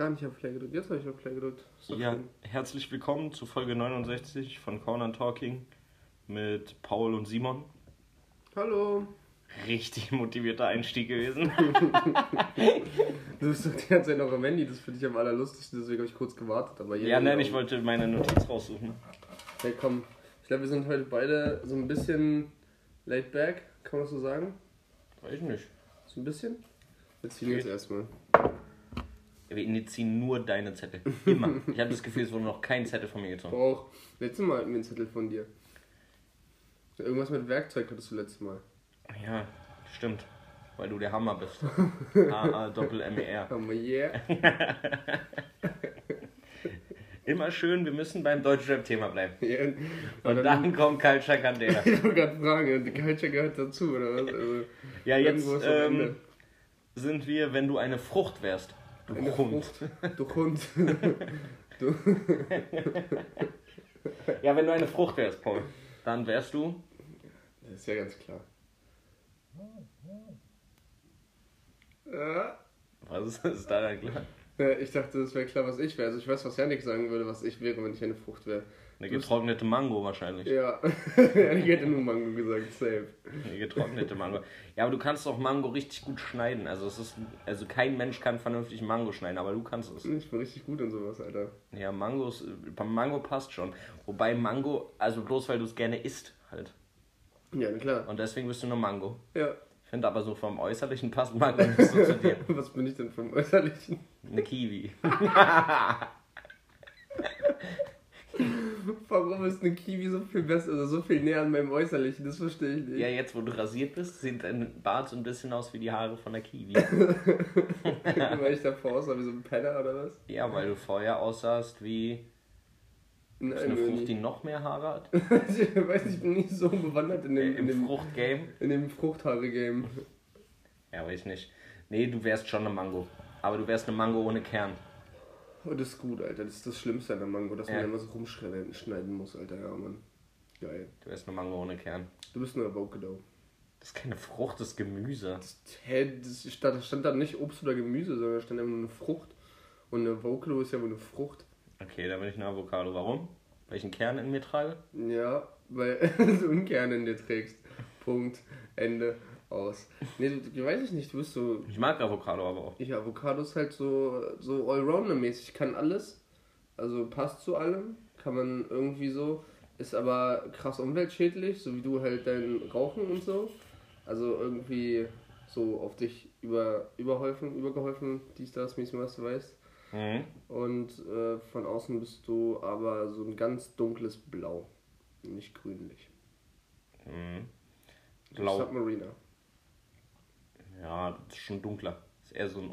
gar nicht auf Play gedrückt. Jetzt habe ich auf Play gedrückt. Ja, schön. herzlich willkommen zu Folge 69 von Corner Talking mit Paul und Simon. Hallo. Richtig motivierter Einstieg gewesen. Du bist doch die ganze Zeit noch am Handy. Das finde ich am allerlustigsten. Deswegen habe ich kurz gewartet. Aber ja, nein, ich wollte meine Notiz raussuchen. Hey, komm. Ich glaube, wir sind heute beide so ein bisschen laid back. Kann man das so sagen? Weiß ich nicht. So ein bisschen? Wir ziehen jetzt erstmal. Wir ziehen nur deine Zettel. Immer. Ich habe das Gefühl, es wurde noch kein Zettel von mir gezogen. Auch. Letztes Mal hatten wir einen Zettel von dir. Irgendwas mit Werkzeug hattest du letztes Mal. Ja, stimmt. Weil du der Hammer bist. A-A-Doppel-M-E-R. Aber yeah. Immer schön, wir müssen beim Deutschrap-Thema bleiben. ja. Und dann kommt Culture Candela. Ich wollte gerade fragen, die Culture gehört dazu, oder was? Also, Ja, jetzt ähm, sind wir, wenn du eine Frucht wärst. Du Hund. Du Hund. du. Ja, wenn du eine Frucht wärst, Paul, dann wärst du. Das ist ja ganz klar. Ja. Was ist, ist da dann klar? Ja, Ich dachte, das wäre klar, was ich wäre. Also ich weiß, was Janik sagen würde, was ich wäre, wenn ich eine Frucht wäre. Eine getrocknete Mango wahrscheinlich. Ja, Janik hätte nur Mango gesagt, safe. Eine getrocknete Mango. Ja, aber du kannst auch Mango richtig gut schneiden. Also es ist, also kein Mensch kann vernünftig Mango schneiden, aber du kannst es. Ich bin richtig gut in sowas, Alter. Ja, Mangos, Mango passt schon. Wobei Mango, also bloß weil du es gerne isst, halt. Ja, klar. Und deswegen bist du eine Mango. Ja. Ich finde aber so vom Äußerlichen passt Mango nicht so zu dir. Was bin ich denn vom Äußerlichen? Eine Kiwi. Warum ist eine Kiwi so viel besser, also so viel näher an meinem Äußerlichen? Das verstehe ich nicht. Ja, jetzt wo du rasiert bist, sieht dein Bart so ein bisschen aus wie die Haare von der Kiwi. Weil ich davor aussah wie so ein Penner oder was? Ja, weil du vorher aussahst wie ist Nein, eine nur Frucht, die noch mehr Haare hat. ich weiß ich bin nicht so bewandert in dem, in Im dem, Fruchtgame. in dem Fruchthaare-Game. Ja, weiß nicht. Nee, du wärst schon eine Mango. Aber du wärst eine Mango ohne Kern. Oh, das ist gut, Alter. Das ist das Schlimmste an der Mango, dass Ja. man immer so rumschneiden schneiden muss, Alter. Ja, Mann. Geil. Du wärst eine Mango ohne Kern. Du bist nur Avocado. Das ist keine Frucht, das ist Gemüse. Hä, das stand, das stand da nicht Obst oder Gemüse, sondern da stand einfach nur eine Frucht. Und eine Avocado ist ja wohl eine Frucht. Okay, dann bin ich eine Avocado. Warum? Weil ich einen Kern in mir trage? Ja, weil du einen Kern in dir trägst. Punkt. Ende. Aus. Nee, weiß ich nicht, du bist so. Ich mag Avocado aber auch. Ich, Avocado ist halt so, so Allrounder-mäßig, kann alles. Also passt zu allem. Kann man irgendwie so. Ist aber krass umweltschädlich, so wie du halt dein Rauchen und so. Also irgendwie so auf dich über, überholfen, übergeholfen, dies, das, mäßig, was du weißt. Mhm. Und äh, von außen bist du aber so ein ganz dunkles Blau. Nicht grünlich. Mhm. Blau. Submariner. Ja, das ist schon dunkler. Das ist eher so ein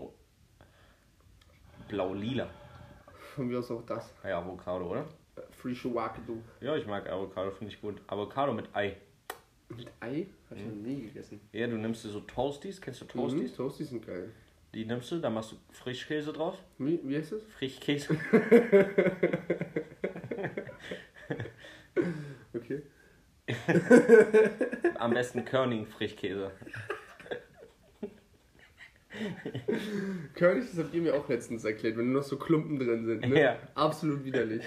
Blau-lila. Von mir aus auch das. Ja, Avocado, oder? Free Shawakadu. Ja, ich mag Avocado, finde ich gut. Avocado mit Ei. Mit Ei? Hab ich noch nie gegessen. Ja, du nimmst dir so Toasties, kennst du Toasties? Toasties? Toasties sind geil. Die nimmst du, da machst du Frischkäse drauf. Wie, wie heißt das? Frischkäse. Okay. Am besten Körning Frischkäse. Currys, das habt ihr mir auch letztens erklärt, wenn nur noch so Klumpen drin sind. Ne? Ja. Absolut widerlich.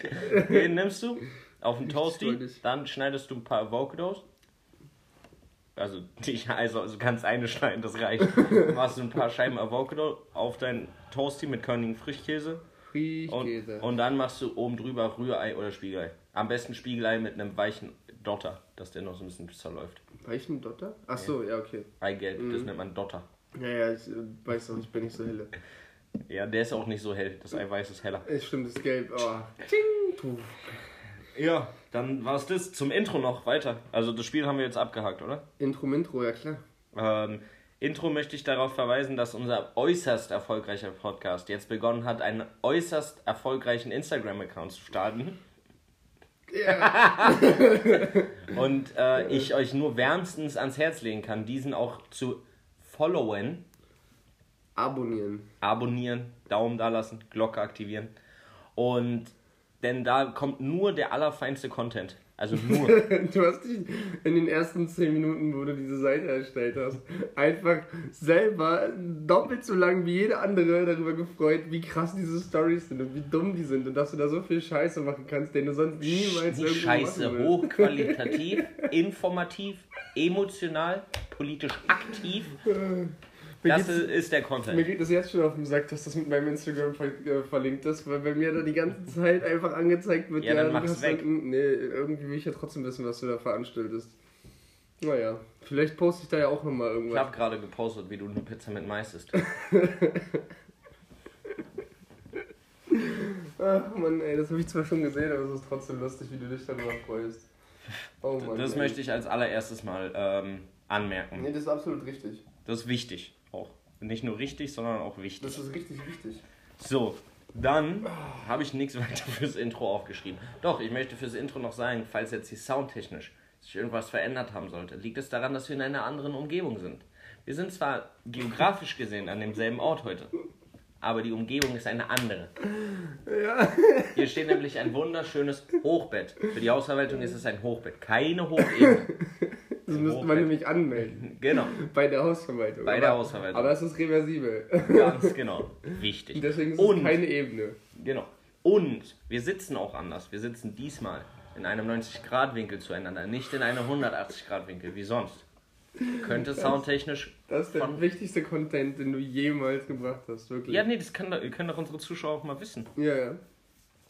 Den nimmst du auf den Toasty, dann schneidest du ein paar Avocados. Also, die, also, also kannst eine schneiden, das reicht. Machst du ein paar Scheiben Avocado auf dein Toasty mit Körnigen Frischkäse. Und, Frischkäse. und dann machst du oben drüber Rührei oder Spiegelei. Am besten Spiegelei mit einem weichen Dotter, dass der noch so ein bisschen zerläuft. Weichen Dotter? Ach so, ja, okay. Eigelb, Mhm. das nennt man Dotter. Ja, ja, ich äh, weiß auch, ich bin nicht so helle. Ja, der ist auch nicht so hell. Das Eiweiß ist heller. Es stimmt, das Gelb. Oh. Ting. Ja, dann war es das. Zum Intro noch weiter. Also das Spiel haben wir jetzt abgehakt, oder? Intro, Intro, ja klar. Ähm, Intro möchte ich darauf verweisen, dass unser äußerst erfolgreicher Podcast jetzt begonnen hat, einen äußerst erfolgreichen Instagram-Account zu starten. Ja. Und äh, ich euch nur wärmstens ans Herz legen kann, diesen auch zu followen, Abonnieren. abonnieren, Daumen da lassen, Glocke aktivieren. Und denn da kommt nur der allerfeinste Content. Also nur. Du hast dich in den ersten 10 Minuten, wo du diese Seite erstellt hast, einfach selber doppelt so lang wie jede andere darüber gefreut, wie krass diese Stories sind und wie dumm die sind und dass du da so viel Scheiße machen kannst, den du sonst niemals Die irgendwo Scheiße hochqualitativ, informativ, emotional, politisch aktiv. Mir Das ist der Mir Content. geht das jetzt schon auf den Sack, dass das mit meinem Instagram ver äh, verlinkt ist, weil bei mir da die ganze Zeit einfach angezeigt wird, Ja, dann du mach's hast weg. dann- Nee, irgendwie will ich ja trotzdem wissen, was du da veranstaltest. Naja, vielleicht poste ich da ja auch nochmal Ich irgendwas. habe gerade gepostet, wie du eine Pizza mit Mais isst. Ach man, ey, das habe ich zwar schon gesehen, aber es ist trotzdem lustig, wie du dich darüber freust. Oh Mann. Das ey. möchte ich als allererstes mal ähm, anmerken. Nee, das ist absolut richtig. Das ist wichtig auch. Nicht nur richtig, sondern auch Das wichtig. ist richtig wichtig. So, dann habe ich nichts weiter fürs Intro aufgeschrieben. Doch, ich möchte fürs Intro noch sagen, falls jetzt hier soundtechnisch sich irgendwas verändert haben sollte, liegt es daran, dass wir in einer anderen Umgebung sind. Wir sind zwar geografisch gesehen an demselben Ort heute, aber die Umgebung ist eine andere. Ja. Hier steht nämlich ein wunderschönes Hochbett. Für die Hausverwaltung ist es ein Hochbett, keine Hochebene. Das müsste man nämlich anmelden. Genau, Bei der Hausverwaltung. Bei der Hausverwaltung. Aber es ist reversibel. ganz genau. Wichtig. Deswegen ist Und es keine Ebene. Genau. Und wir sitzen auch anders. Wir sitzen diesmal in einem 90-Grad-Winkel zueinander, nicht in einem 180-Grad-Winkel wie sonst. Könnte soundtechnisch. Das ist der Von- wichtigste Content, den du jemals gebracht hast, wirklich. Ja, nee, das kann, können doch unsere Zuschauer auch mal wissen. ja. ja.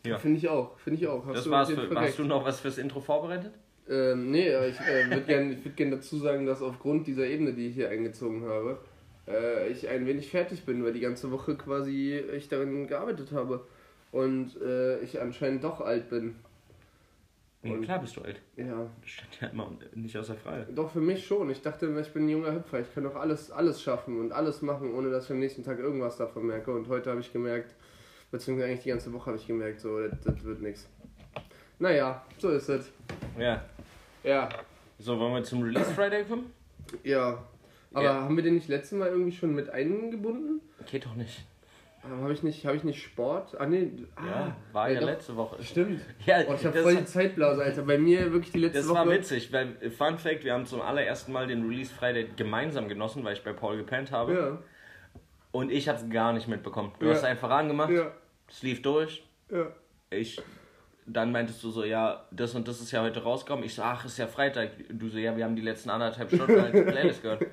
Ja. Finde ich auch, finde ich auch. Hast Das du war's. Für, hast du noch was fürs Intro vorbereitet? Ähm, nee, ich äh, würde gerne würd gern dazu sagen, dass aufgrund dieser Ebene, die ich hier eingezogen habe, äh, ich ein wenig fertig bin, weil die ganze Woche quasi ich daran gearbeitet habe. Und äh, ich anscheinend doch alt bin. Ja, klar bist du alt. Ja, Das steht ja immer nicht außer Frage. doch für mich schon. Ich dachte immer, ich bin ein junger Hüpfer. Ich kann doch alles, alles schaffen und alles machen, ohne dass ich am nächsten Tag irgendwas davon merke. Und heute habe ich gemerkt, beziehungsweise eigentlich die ganze Woche habe ich gemerkt, so, das, das wird nichts. Naja, so ist es. Ja. Ja, So, wollen wir zum Release Friday kommen? ja. Aber Ja. haben wir den nicht letztes Mal irgendwie schon mit eingebunden? Geht doch nicht. Habe ich nicht, habe ich nicht Sport? Ah nee, ah, Ja, war ja doch. letzte Woche. Stimmt. Ja, Oh, ich habe das, voll die Zeitblase, Alter. Bei mir wirklich die letzte das Woche. war witzig, weil, äh, Fun Fact, wir haben zum allerersten Mal den Release Friday gemeinsam genossen, weil ich bei Paul gepennt habe. Ja, Und ich hab's gar nicht mitbekommen. Du Ja. hast einfach angemacht, ja, es lief durch. ja. Ich, dann meintest du so, ja, das und das ist ja heute rausgekommen. Ich so, ach, ist ja Freitag. Du so, ja, wir haben die letzten anderthalb Stunden als Playlist gehört.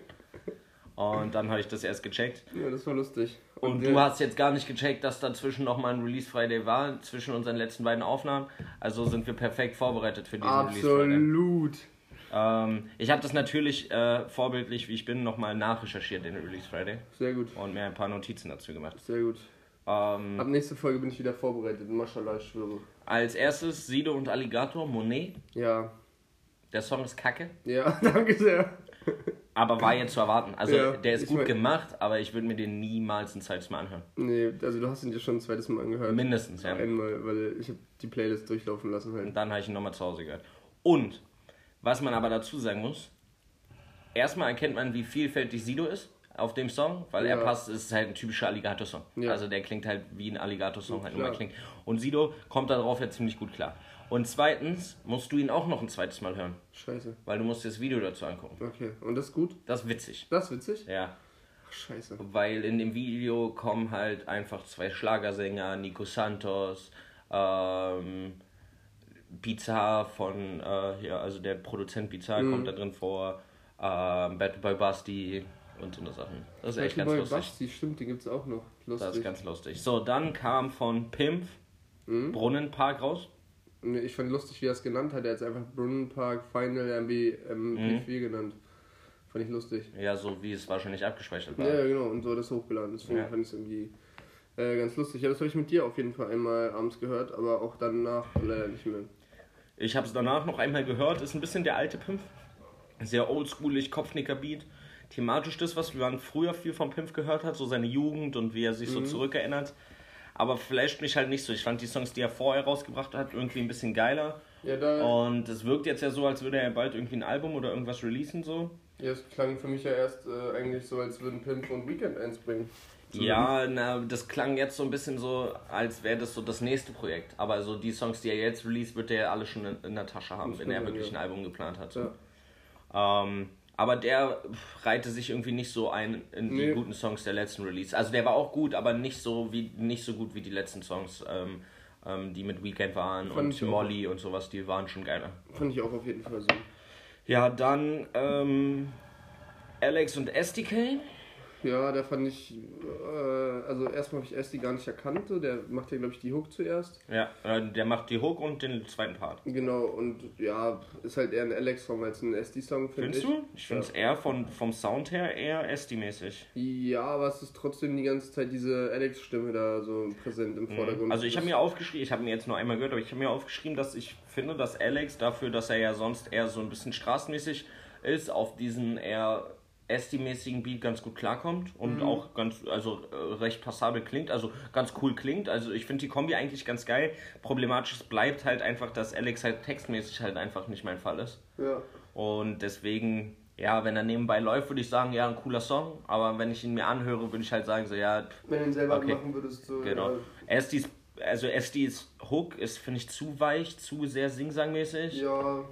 Und dann habe ich das erst gecheckt. Ja, das war lustig. Und ja, du hast jetzt gar nicht gecheckt, dass dazwischen nochmal ein Release Friday war, zwischen unseren letzten beiden Aufnahmen. Also sind wir perfekt vorbereitet für diesen Release Friday. Absolut. Ähm, ich habe das natürlich äh, vorbildlich, wie ich bin, nochmal nachrecherchiert, den Release Friday. Sehr gut. Und mir ein paar Notizen dazu gemacht. Sehr gut. Ähm, Ab nächste Folge bin ich wieder vorbereitet. Maschallah, ich schwöre. als erstes Sido und Alligator, Monet. Ja. Der Song ist kacke, Ja, danke sehr. Aber war jetzt zu erwarten. Also Ja, der ist gut mein- gemacht, aber ich würde mir den niemals ein zweites Mal anhören. Nee, also du hast ihn dir schon ein zweites Mal angehört. Mindestens, ja. Einmal, weil ich habe die Playlist durchlaufen lassen halt. Und dann habe ich ihn nochmal zu Hause gehört. Und, was man aber dazu sagen muss, erstmal erkennt man, wie vielfältig Sido ist auf dem Song, weil er Ja. passt, es ist halt ein typischer Alligator-Song. Ja. Also der klingt halt wie ein Alligator-Song halt immer klingt. Und Sido kommt darauf ja ziemlich gut klar. Und zweitens musst du ihn auch noch ein zweites Mal hören, Scheiße. weil du musst dir das Video dazu angucken. Okay. Und das ist gut? Das ist witzig. Das ist witzig? Ja, Ach, scheiße. weil in dem Video kommen halt einfach zwei Schlagersänger, Nico Santos, ähm, Pizza von, äh, hier, also der Produzent Pizza Mhm. kommt da drin vor, ähm, Battle Boy Basti und so eine Sachen. Das ist echt ganz Boy lustig. Basti, stimmt, den gibt's auch noch. Lustig. Das ist ganz lustig. So, dann kam von Pimp Mhm. Brunnenpark raus. Ich fand lustig, wie er es genannt hat. Er hat es einfach Brunnenpark Final MB, MP4 genannt. Fand ich lustig. Ja, so wie es wahrscheinlich abgespeichert war. Ja, genau. Und so hat es hochgeladen. Deswegen Ja. fand ich es irgendwie äh, ganz lustig. Ja, das habe ich mit dir auf jeden Fall einmal abends gehört, aber auch danach leider nicht mehr. Ich habe es danach noch einmal gehört, ist ein bisschen der alte Pimp. Sehr oldschoolig, Kopfnicker-Beat. Thematisch das, was man früher viel von Pimp gehört hat, so seine Jugend und wie er sich so zurückerinnert. Aber flasht mich halt nicht so. Ich fand die Songs, die er vorher rausgebracht hat, irgendwie ein bisschen geiler. Ja, da, Und es wirkt jetzt ja so, als würde er bald irgendwie ein Album oder irgendwas releasen so. ja, es klang für mich ja erst äh, eigentlich so, als würden Pimp und Weekend eins bringen. Ja, na, das klang jetzt so ein bisschen so, als wäre das so das nächste Projekt. Aber so die Songs, die er jetzt released, wird er ja alle schon in, in der Tasche haben, Das wenn er wirklich ja. ein Album geplant hat. Ja. Ähm, aber der reihte sich irgendwie nicht so ein in die Nee. guten Songs der letzten Release. Also der war auch gut, aber nicht so wie nicht so gut wie die letzten Songs, ähm, ähm, die mit Weekend waren Fand und auch. Molly und sowas, die waren schon geiler. Fand ich auch auf jeden Fall so. Ja, dann ähm, Alex und SDK. Ja, der fand ich, äh, also erstmal habe ich erst die gar nicht erkannt, der macht ja glaube ich die Hook zuerst. Ja, äh, der macht die Hook und den zweiten Part. Genau, und ja, ist halt eher ein Alex-Song als ein SD-Song, finde Findest ich. du? Ich finde es eher von, vom Sound her eher SD-mäßig. Ja, aber es ist trotzdem die ganze Zeit diese Alex-Stimme da so präsent im Vordergrund. Also ich habe mir aufgeschrieben, ich habe mir jetzt nur einmal gehört, aber ich habe mir aufgeschrieben, dass ich finde, dass Alex dafür, dass er ja sonst eher so ein bisschen straßenmäßig ist, auf diesen eher SD-mäßigen Beat ganz gut klarkommt und auch ganz, also äh, recht passabel klingt, also ganz cool klingt. Also ich finde die Kombi eigentlich ganz geil. Problematisch bleibt halt einfach, dass Alex halt textmäßig halt einfach nicht mein Fall ist. Ja. Und deswegen, ja, wenn er nebenbei läuft, würde ich sagen, ja, ein cooler Song. Aber wenn ich ihn mir anhöre, würde ich halt sagen, so, ja, pff, Wenn du ihn selber Okay. machen würdest, so. Genau. Ja, SDs, also SDs Hook ist, finde ich, zu weich, zu sehr singsangmäßig. ja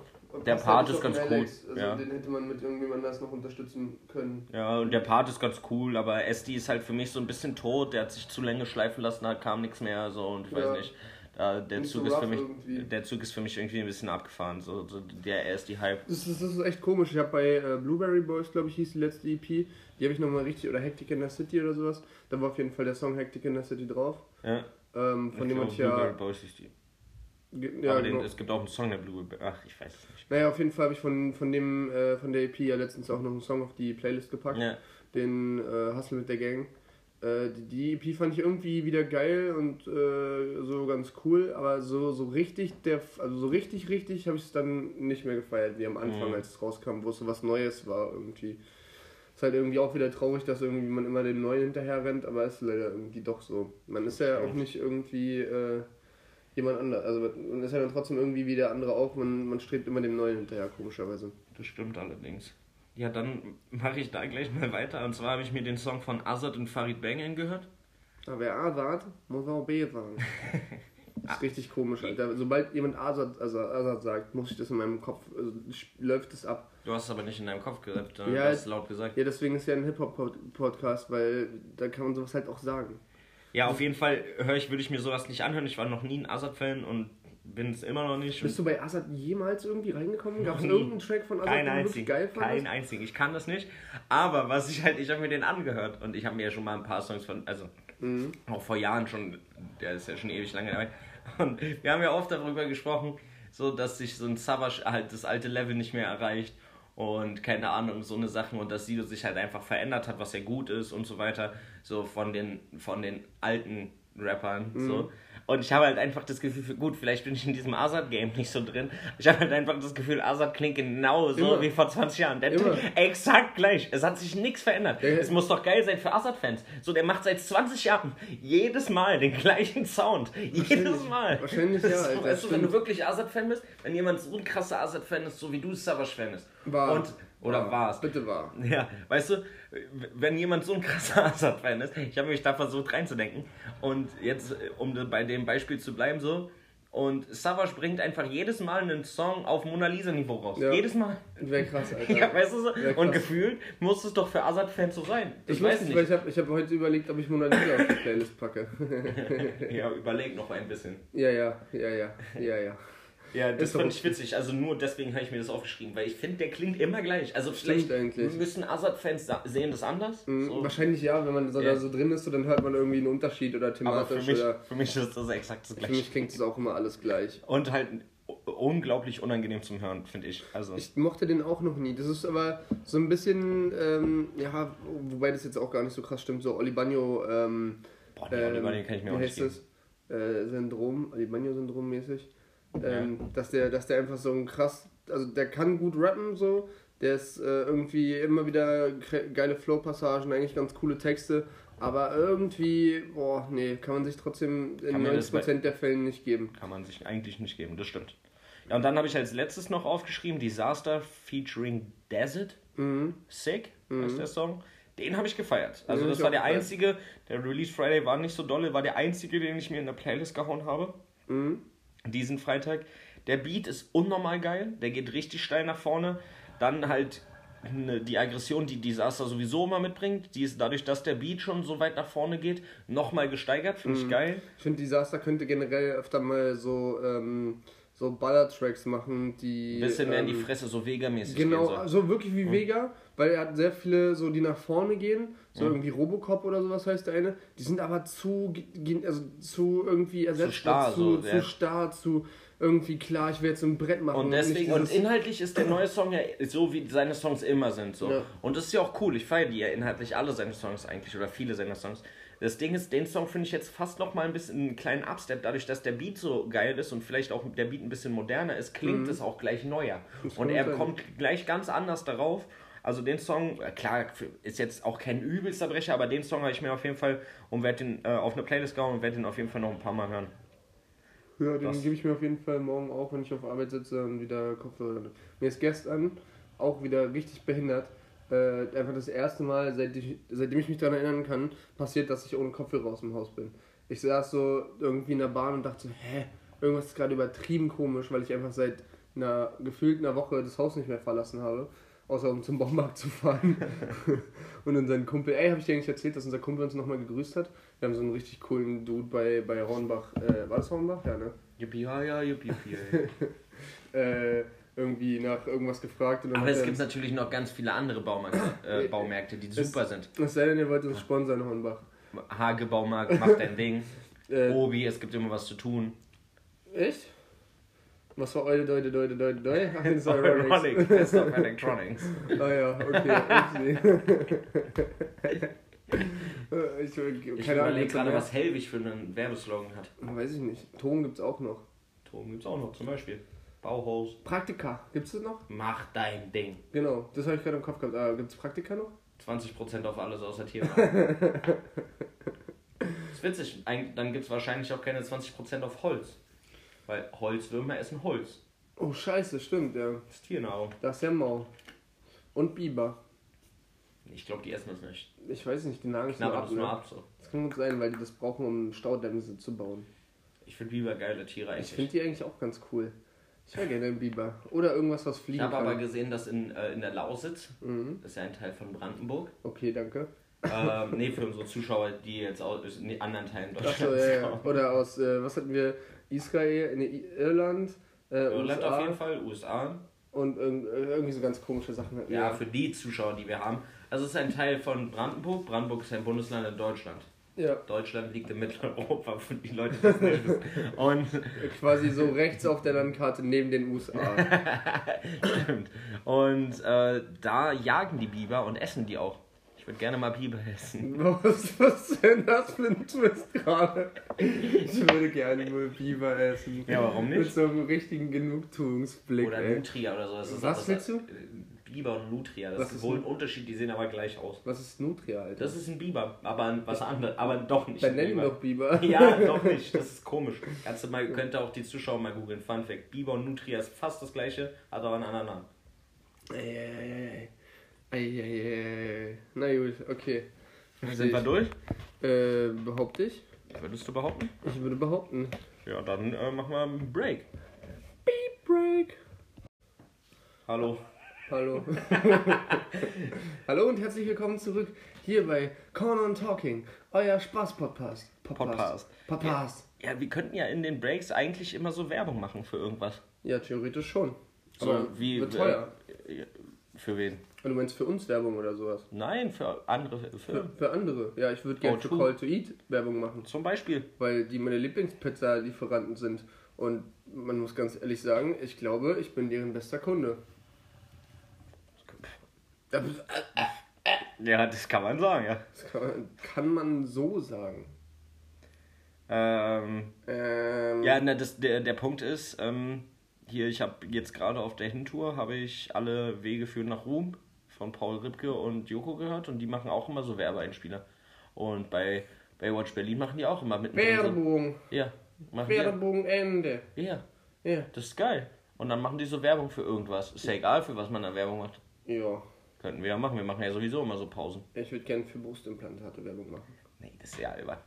Der passt Part ist ganz Alex. cool, Also ja. den hätte man mit irgendjemand anders noch unterstützen können. Ja, und der Part ist ganz cool, aber SD ist halt für mich so ein bisschen tot. Der hat sich zu lange schleifen lassen, da kam nichts mehr, so und ich Ja. weiß nicht. Da, der, Zug so ist für mich, irgendwie. der Zug ist für mich irgendwie ein bisschen abgefahren. So, so der SD-Hype. Das ist, das ist echt komisch. Ich habe bei äh, Blueberry Boys, glaube ich, hieß die letzte EP. Die habe ich nochmal richtig, oder Hectic in the City oder sowas. Da war auf jeden Fall der Song Hectic in the City drauf. Ja, Ähm, von dem glaub, hatte ich ja. Blueberry Boys ist die. ja aber genau. den, es gibt auch einen Song der Blueberry. Ach, ich weiß es nicht. Naja, auf jeden Fall habe ich von, von dem äh, von der EP ja letztens auch noch einen Song auf die Playlist gepackt. Ja. Den äh, Hustle mit der Gang. Äh, die, die EP fand ich irgendwie wieder geil und äh, so ganz cool, aber so, so richtig, der, also so richtig, richtig habe ich es dann nicht mehr gefeiert, wie am Anfang, Mhm. als es rauskam, wo es so was Neues war irgendwie. Ist halt irgendwie auch wieder traurig, dass irgendwie man immer dem Neuen hinterher rennt, aber ist leider irgendwie doch so. Man ist ja auch nicht irgendwie äh, jemand anders. Also man ist ja dann trotzdem irgendwie wie der andere auch, man, man strebt immer dem Neuen hinterher, komischerweise. Das stimmt allerdings. Ja, dann mache ich da gleich mal weiter. Und zwar habe ich mir den Song von Azad und Farid Bang angehört. Aber wer A sagt, muss auch B sagen. Das ist richtig komisch, Alter. Sobald jemand Azad, also Azad sagt, muss ich das in meinem Kopf, also läuft es ab. Du hast es aber nicht in deinem Kopf Ja, du hast es laut gesagt. Ja, deswegen ist ja ein Hip-Hop-Podcast, weil da kann man sowas halt auch sagen. Ja, auf jeden Fall höre ich, würde ich mir sowas nicht anhören. Ich war noch nie ein Azad-Fan und bin es immer noch nicht. Bist du bei Azad jemals irgendwie reingekommen? Gab es irgendeinen Track von Azad, Kein den du einzigen. geil Kein fandest? einzigen. Ich kann das nicht. Aber was ich halt, ich habe mir den angehört und ich habe mir ja schon mal ein paar Songs von, also Mhm. auch vor Jahren schon, der ist ja schon ewig lange dabei. Und wir haben ja oft darüber gesprochen, so dass sich so ein Savage halt das alte Level nicht mehr erreicht und keine Ahnung, so eine Sachen und dass Sido sich halt einfach verändert hat, was ja gut ist und so weiter, so von den, von den alten Rappern, so. Und ich habe halt einfach das Gefühl, gut, vielleicht bin ich in diesem Azad-Game nicht so drin. Ich habe halt einfach das Gefühl, Azad klingt genau so Immer. wie vor 20 Jahren. Der Immer. exakt gleich. Es hat sich nichts verändert. Ja. Es muss doch geil sein für Azad-Fans. So, der macht seit 20 Jahren jedes Mal den gleichen Sound. Jedes Mal. Wahrscheinlich ja, Das ist so, Alter, weißt du, wenn du wirklich Azad-Fan bist, wenn jemand so ein krasser Azad-Fan ist, so wie du Savage-Fan ist. War. Und, oder warst. Bitte war. Ja, weißt du, wenn jemand so ein krasser Assad-Fan ist, ich habe mich da versucht reinzudenken und jetzt, äh, um bei dem Beispiel zu bleiben, so, und Savage bringt einfach jedes Mal einen Song auf Mona Lisa-Niveau raus. Ja. Jedes Mal. Wäre krass, Alter. Ja, weißt du so? Und gefühlt muss es doch für Assad-Fans so sein. Ich, Ich, weiß nicht. weil ich habe ich hab heute überlegt, ob ich Mona Lisa auf die Playlist packe. ja, überleg noch ein bisschen. ja, ja, ja, ja, ja, ja. Ja, das fand ich witzig. Also nur deswegen habe ich mir das aufgeschrieben, weil ich finde, der klingt immer gleich. Also vielleicht eigentlich. müssen Assad-Fans sa- sehen das anders. Mhm, So. Wahrscheinlich ja, wenn man so Ja. da so drin ist, so, dann hört man irgendwie einen Unterschied oder Aber für thematisch mich, oder. für mich ist das exakt das Für gleiche. mich klingt es auch immer alles gleich. Und halt unglaublich unangenehm zum Hören, finde ich. Also, Ich mochte den auch noch nie. Das ist aber so ein bisschen, ähm, ja, wobei das jetzt auch gar nicht so krass stimmt, so Olibagno, ähm, boah, nee, Oliver, den kann ich mir auch nicht das? Äh, Syndrom, Olibagno-Syndrom mäßig. Ähm, dass, der, dass der einfach so ein krass, also der kann gut rappen so, der ist äh, irgendwie immer wieder geile Flow-Passagen, eigentlich ganz coole Texte, aber irgendwie, boah, nee, kann man sich trotzdem in Kann man das 90% der Fällen nicht geben. Kann man sich eigentlich nicht geben, das stimmt. Ja, und dann habe ich als letztes noch aufgeschrieben, Disaster featuring Desert. Mhm. Sick heißt der Song. Den habe ich gefeiert. Also hab das war der gefeiert. einzige, der Release Friday war nicht so dolle, war der einzige, den ich mir in der Playlist gehauen habe. Mhm. Diesen Freitag. Der Beat ist unnormal geil, der geht richtig steil nach vorne. Dann halt ne, die Aggression, die Disaster sowieso immer mitbringt, die ist dadurch, dass der Beat schon so weit nach vorne geht, nochmal gesteigert, finde Mhm. ich geil. Ich finde, Disaster könnte generell öfter mal so, ähm, so Ballertracks machen, die. Bisschen mehr in die ähm, Fresse, so Vega-mäßig. Genau, soll. so wirklich wie Vega, weil er hat sehr viele so, die nach vorne gehen, so irgendwie Robocop oder sowas heißt der eine. Die sind aber zu, also zu irgendwie ersetzt, starr, zu, so, zu ja. starr, zu irgendwie klar, ich will jetzt ein Brett machen. Und deswegen, und inhaltlich ist der neue Song ja so, wie seine Songs immer sind. So. Ja. Und das ist ja auch cool. Ich feiere die ja inhaltlich alle seine Songs eigentlich oder viele seiner Songs. Das Ding ist, den Song finde ich jetzt fast noch mal ein bisschen einen kleinen Upstep. Dadurch, dass der Beat so geil ist und vielleicht auch der Beat ein bisschen moderner ist, klingt es auch gleich neuer. Und kann er sein. kommt gleich ganz anders darauf. Also den Song, äh, klar, ist jetzt auch kein übelster Brecher, aber den Song habe ich mir auf jeden Fall und werde den äh, auf eine Playlist gehauen und werde den auf jeden Fall noch ein paar Mal hören. Ja, den gebe ich mir auf jeden Fall morgen auch, wenn ich auf Arbeit sitze und wieder Kopfhörer. Mir ist gestern auch wieder richtig behindert. Äh, einfach das erste Mal, seit ich, seitdem ich mich daran erinnern kann, passiert, dass ich ohne Kopfhörer aus dem Haus bin. Ich saß so irgendwie in der Bahn und dachte so, hä, irgendwas ist gerade übertrieben komisch, weil ich einfach seit einer gefühlt einer Woche das Haus nicht mehr verlassen habe. Außer um zum Baumarkt zu fahren. und unseren Kumpel, ey, habe ich dir eigentlich erzählt, dass unser Kumpel uns nochmal gegrüßt hat? Wir haben so einen richtig coolen Dude bei, bei Hornbach. Äh, war das Hornbach? Ja, ne? Yippie, ja, ja, yippie, yippie. äh, irgendwie nach irgendwas gefragt. Aber es gibt natürlich noch ganz viele andere Baumärkte, äh, Baumärkte die Es- super sind. Es sei denn, ihr wollt uns sponsern, Hornbach. Hage Baumarkt, mach dein Ding. Äh, Obi, es gibt immer was zu tun. Echt? Was war eure Deute, Deute, Deute, Deute? War Ironic, Best of Electronics. Ah ja, okay. ich, ich, überlege gibt's gerade, was Helwig für einen Werbeslogan hat. Weiß ich nicht. Ton gibt's auch noch. Ton gibt's auch noch, zum Beispiel. Bauhaus. Praktika, gibt's das noch? Mach dein Ding. Genau, das habe ich gerade im Kopf gehabt. Ah, gibt's Praktika noch? 20% auf alles außer Thema. ist witzig. Dann gibt es wahrscheinlich auch keine 20% auf Holz. Weil Holzwürmer essen Holz. Oh, scheiße, stimmt, ja. Das ist Tiernahrung. Das ist ja Mau. Und Biber. Ich glaube, die essen das nicht. Ich weiß nicht, die nagen es nur ab, das nur ab so. Das kann gut sein, weil die das brauchen, um Staudämme zu bauen. Ich finde Biber geile Tiere Ich eigentlich. finde die eigentlich auch ganz cool. Ich wäre gerne ein Biber. Oder irgendwas, was Ich fliegen habe aber gesehen, dass in, äh, in der Lausitz, mhm. das ist ja ein Teil von Brandenburg, Okay, danke. ähm, nee, für unsere Zuschauer, die jetzt aus anderen Teilen Deutschlands Achso, ja, ja. kommen. Oder aus, äh, was hatten wir? Israel, nee, Irland, äh, Irland USA auf jeden Fall, USA. und irg- irgendwie so ganz komische Sachen Ja, wir. für die Zuschauer, die wir haben. Also es ist ein Teil von Brandenburg. Brandenburg ist ein Bundesland in Deutschland. Ja, Deutschland liegt in Mitteleuropa, für die Leute, das nicht wissen. Und quasi so rechts auf der Landkarte neben den USA. Stimmt. Und äh, da jagen die Biber und essen die auch. Ich würde gerne mal Biber essen. was, was ist denn das für ein Twist gerade? Ich würde gerne mal Biber essen. Ja, warum nicht? Mit so einem richtigen Genugtuungsblick, Oder ey. Nutria oder so. Das ist Was das- willst du? äh, Biber und Nutria. Das Was ist wohl ein Unterschied, die sehen aber gleich aus. Was ist Nutria, Alter? Das ist ein Biber, aber was anderes. Aber doch nicht. Dann ein nenn ihn Biber. doch Biber. Ja, doch nicht. Das ist komisch. Kannst du mal, könnte auch die Zuschauer mal googeln. Fun Fact. Biber und Nutria ist fast das gleiche, hat aber einen anderen Namen. Eieiei. Eieiei. Na gut, okay. Sind wir durch? Äh, behaupte ich? Würdest du behaupten? Ich würde behaupten. Ja, dann äh, machen wir einen Break. Beep Break. Hallo. Hallo. Hallo und herzlich willkommen zurück hier bei Corner on Talking, euer Spaß-Podcast. Podcast. Podcast. Ja, wir könnten ja in den Breaks eigentlich immer so Werbung machen für irgendwas. Ja, theoretisch schon. So Aber wie wird teuer. äh, für wen? Du meinst für uns Werbung oder sowas? Nein, für andere Für, Firmen. für andere. Ja, ich würde gerne für O2. Call to Eat Werbung machen, Zum Beispiel. weil die meine Lieblingspizza-Lieferanten sind. Und man muss ganz ehrlich sagen, ich glaube, ich bin deren bester Kunde. Das Ja, das kann man sagen, ja. kann, kann man so sagen. Ähm, Ähm, ja, na, das, der, der Punkt ist, ähm, hier, ich habe jetzt gerade auf der Hintour, habe ich alle Wege führen nach Ruhm von Paul Ripke und Joko gehört und die machen auch immer so Werbeeinspieler. Und bei Baywatch Berlin machen die auch immer mit Werbung. Ja, machen die. Werbung Ende. Ja, Ja. das ist geil. Und dann machen die so Werbung für irgendwas. Ist ja egal, für was man da Werbung macht. Ja. Könnten wir ja machen. Wir machen ja sowieso immer so Pausen. Ich würde gerne für Brustimplantate Werbung machen. Nee, das ist ja albern.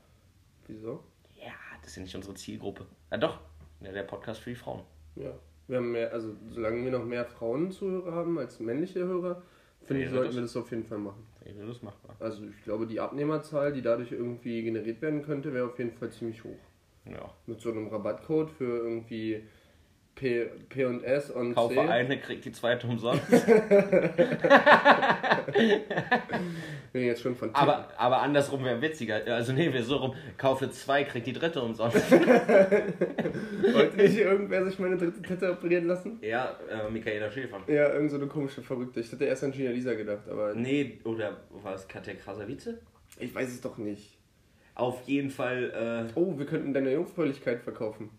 Wieso? Ja, das ist ja nicht unsere Zielgruppe. Ja, doch. Ja, der Podcast für die Frauen. Ja. Wir haben mehr, also solange wir noch mehr Frauenzuhörer haben als männliche Hörer, finde ich, sollten das- wir das auf jeden Fall machen. Wäre das machbar. Also ich glaube, die Abnehmerzahl, die dadurch irgendwie generiert werden könnte, wäre auf jeden Fall ziemlich hoch. Ja. Mit so einem Rabattcode für irgendwie P, P und S und Kaufe C. eine, kriegt die zweite umsonst. Bin jetzt schon von aber, aber andersrum wäre witziger. Also nee, wir so rum. Kaufe zwei, kriegt die dritte umsonst. Wollte nicht irgendwer sich meine dritte Tette operieren lassen? ja, äh, Michaela Schäfer. Ja, irgend so eine komische Verrückte. Ich hatte erst an Gina Lisa gedacht, aber Nee, oder war es Katja Krasavice? ich weiß es doch nicht. Auf jeden Fall äh, Oh, wir könnten deine Jungfräulichkeit verkaufen.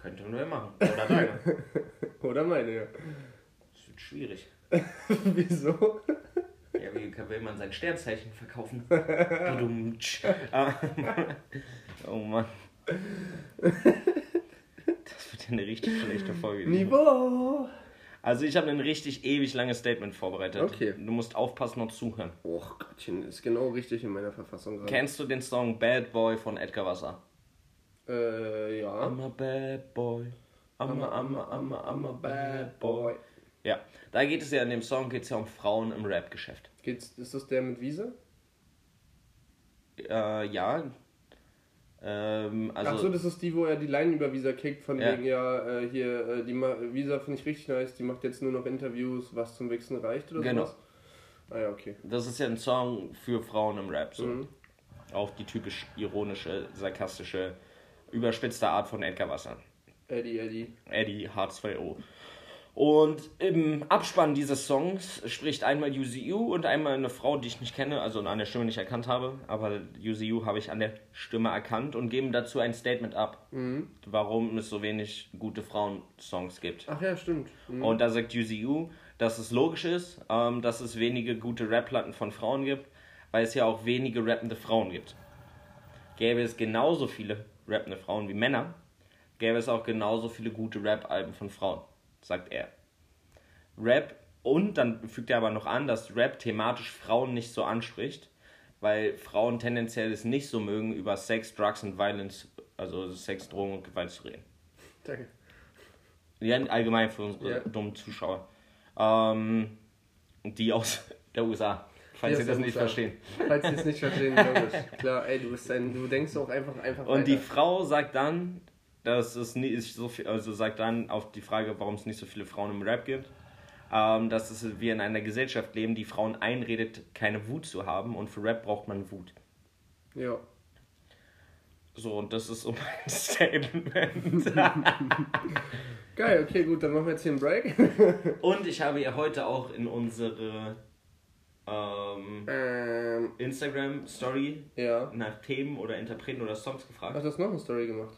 Könnte man ja machen. Oder deine. Oder meine, ja. Das wird schwierig. Wieso? Ja, wie will man sein Sternzeichen verkaufen? Ah. oh Mann. Das wird ja eine richtig schlechte Folge. Niveau! Also ich habe ein richtig ewig langes Statement vorbereitet. Okay. Du musst aufpassen und zuhören. Och Gottchen, ist genau richtig in meiner Verfassung gerade. Kennst du den Song Bad Boy von Edgar Wasser? Äh, ja. I'm a bad boy. I'm a, I'm a, I'm a, I'm a bad boy. Ja, da geht es ja in dem Song geht's ja um Frauen im Rap-Geschäft. Geht's, ist das der mit Wiese? Äh, ja. Ähm, also, Ach so, das ist die, wo er die Line über Visa kickt, von Ja. wegen, ja, äh, hier, äh, die Ma Visa finde ich richtig nice, die macht jetzt nur noch Interviews, was zum Wichsen reicht oder Genau. sowas. Ah ja, okay. das ist ja ein Song für Frauen im Rap. So. Mhm. Auf die typisch ironische, sarkastische, überspitzte Art von Edgar Wasser. Eddie, Eddie. Eddie H2O. Und im Abspann dieses Songs spricht einmal UZU und einmal eine Frau, die ich nicht kenne, also an der Stimme nicht erkannt habe, aber UZU habe ich an der Stimme erkannt und geben dazu ein Statement ab, Mhm. warum es so wenig gute Frauensongs gibt. Ach ja, stimmt. Mhm. Und da sagt UZU, dass es logisch ist, ähm, dass es wenige gute Rap-Platten von Frauen gibt, weil es ja auch wenige rappende Frauen gibt. Gäbe es genauso viele rappende Frauen wie Männer, gäbe es auch genauso viele gute Rap-Alben von Frauen, sagt er. Rap, und dann fügt er aber noch an, dass Rap thematisch Frauen nicht so anspricht, weil Frauen tendenziell es nicht so mögen, über Sex, Drugs und Violence, also Sex, Drogen und Gewalt zu reden. Danke. Ja, allgemein für unsere Ja. dummen Zuschauer. Ähm, die aus der USA. Falls Die sie aus das nicht USA. verstehen. Falls sie es nicht verstehen, logisch. Klar, ey, du bist ein, du denkst auch einfach, einfach Und die weiter. Frau sagt dann, dass es nicht so viel, also sagt dann auf die Frage, warum es nicht so viele Frauen im Rap gibt, ähm, dass es, wir in einer Gesellschaft leben, die Frauen einredet, keine Wut zu haben und für Rap braucht man Wut. Ja. So, und das ist so mein Statement. Geil, okay, gut, dann machen wir jetzt hier einen Break. und ich habe ihr heute auch in unsere ähm, ähm, Instagram-Story ja. nach Themen oder Interpreten oder Songs gefragt. Hast du hast noch eine Story gemacht?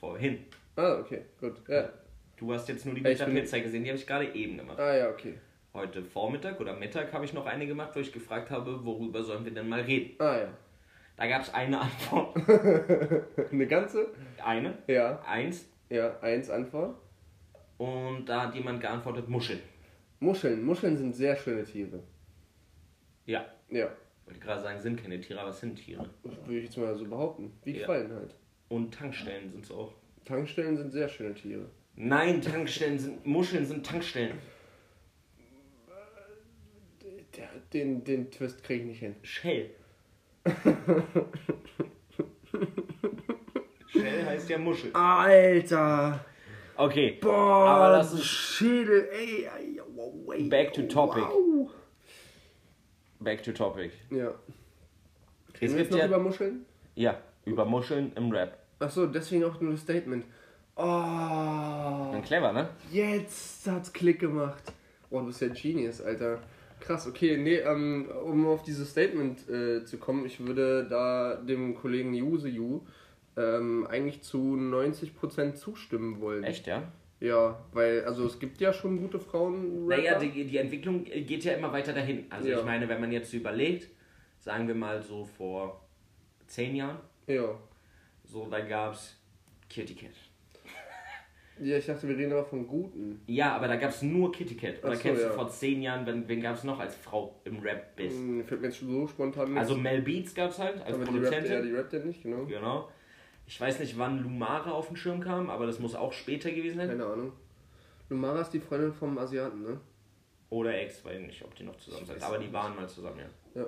Vorhin. Ah, okay, gut. Ja. Du hast jetzt nur die Ja, ich mit der bin- Pizza gesehen, die habe ich gerade eben gemacht. Ah ja, okay. Heute Vormittag oder Mittag habe ich noch eine gemacht, wo ich gefragt habe, worüber sollen wir denn mal reden. Ah ja. Da gab es eine Antwort. Eine ganze? Eine, Ja. eins. Ja, eins Antwort. Und da hat jemand geantwortet, Muscheln. Muscheln. Muscheln sind sehr schöne Tiere. Ja. Ja. Wollte gerade sagen, sind keine Tiere, aber es sind Tiere. Würde ich jetzt mal so behaupten. Wie Ja. Quallen halt. Und Tankstellen sind es auch. Tankstellen sind sehr schöne Tiere. Nein, Tankstellen sind, Muscheln sind Tankstellen. Den, den Twist krieg ich nicht hin. Shell. Shell heißt ja Muschel. Alter! Okay, Boah, Aber lass uns- Schädel, ey, Back to topic. Wow. Back to topic. Ja. Es Reden wir jetzt noch ja, über Muscheln? ja, über Muscheln im Rap. Achso, deswegen auch nur das Statement. Oh, Dann clever, ne? jetzt hat's Klick gemacht. Boah, du bist ja Genius, Alter. Krass, okay, nee, ähm, um auf dieses Statement äh, zu kommen, ich würde da dem Kollegen Yuse Yu ähm, eigentlich zu 90% zustimmen wollen. Echt, ja? Ja, weil, also es gibt ja schon gute Frauen. Naja, die, die Entwicklung geht ja immer weiter dahin. Also Ja. ich meine, wenn man jetzt überlegt, sagen wir mal so vor zehn Jahren, Ja. so da gab's Kitty Cat. Ja, ich dachte, wir reden aber von guten. Ja, aber da gab es nur Kitty Cat. Oder so, kennst ja. du vor zehn Jahren, wen, wen gab es noch als Frau im Rap bist? Hm, fällt mir jetzt so spontan nichts. Also Mel Beats gab es halt als aber die rappt, Produzentin. ja, die rappt ja nicht, genau. Genau. Ich weiß nicht, wann Lumara auf den Schirm kam, aber das muss auch später gewesen sein. Keine Ahnung. Lumara ist die Freundin vom Asiaten, ne? Oder Ex, weiß nicht, ob die noch zusammen sind. Aber die waren mal zusammen, ja.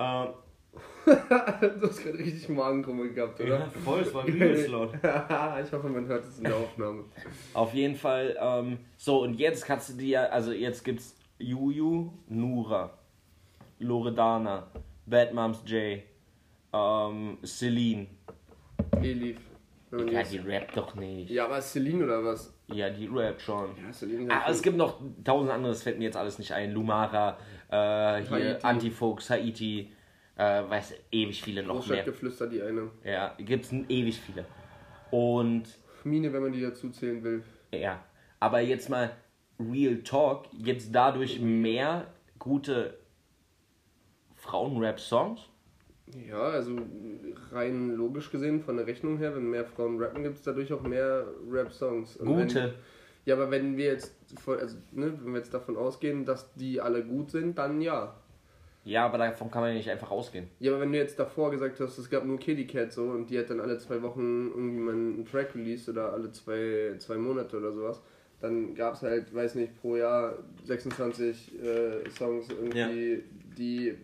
Ja. Ähm, du hast gerade richtig Magenkrummel gehabt, ja, oder? voll, es war übelst laut. ich hoffe, man hört es in der Aufnahme. Auf jeden Fall, ähm, so und jetzt kannst du dir, also jetzt gibt's Juju, Nura, Loredana, Bad Moms J, ähm, Celine. Elif. Ja, jetzt- die rappt doch nicht. ja, aber Celine oder was? Ja, die rappt schon. Ja, Celine Ah, es gibt noch tausend andere, das fällt mir jetzt alles nicht ein. Lumara, äh, hier Haiti. Antifolks, Haiti, äh, weiß ewig viele noch mehr. Großstadtgeflüster, die eine. Ja, gibt's ewig viele. Und Mine, wenn man die dazu zählen will. ja, aber jetzt mal Real Talk, gibt's dadurch mehr gute Frauen-Rap-Songs? Ja, also rein logisch gesehen von der Rechnung her, wenn mehr Frauen rappen, gibt es dadurch auch mehr Rap-Songs. Gute. Wenn, ja, aber wenn wir jetzt voll, also, ne, wenn wir jetzt davon ausgehen, dass die alle gut sind, dann ja. Ja, aber davon kann man ja nicht einfach ausgehen. Ja, aber wenn du jetzt davor gesagt hast, es gab nur Kitty Cat so und die hat dann alle zwei Wochen irgendwie mal einen Track released oder alle zwei, zwei Monate oder sowas, dann gab es halt, weiß nicht, pro Jahr 26 äh, Songs irgendwie, die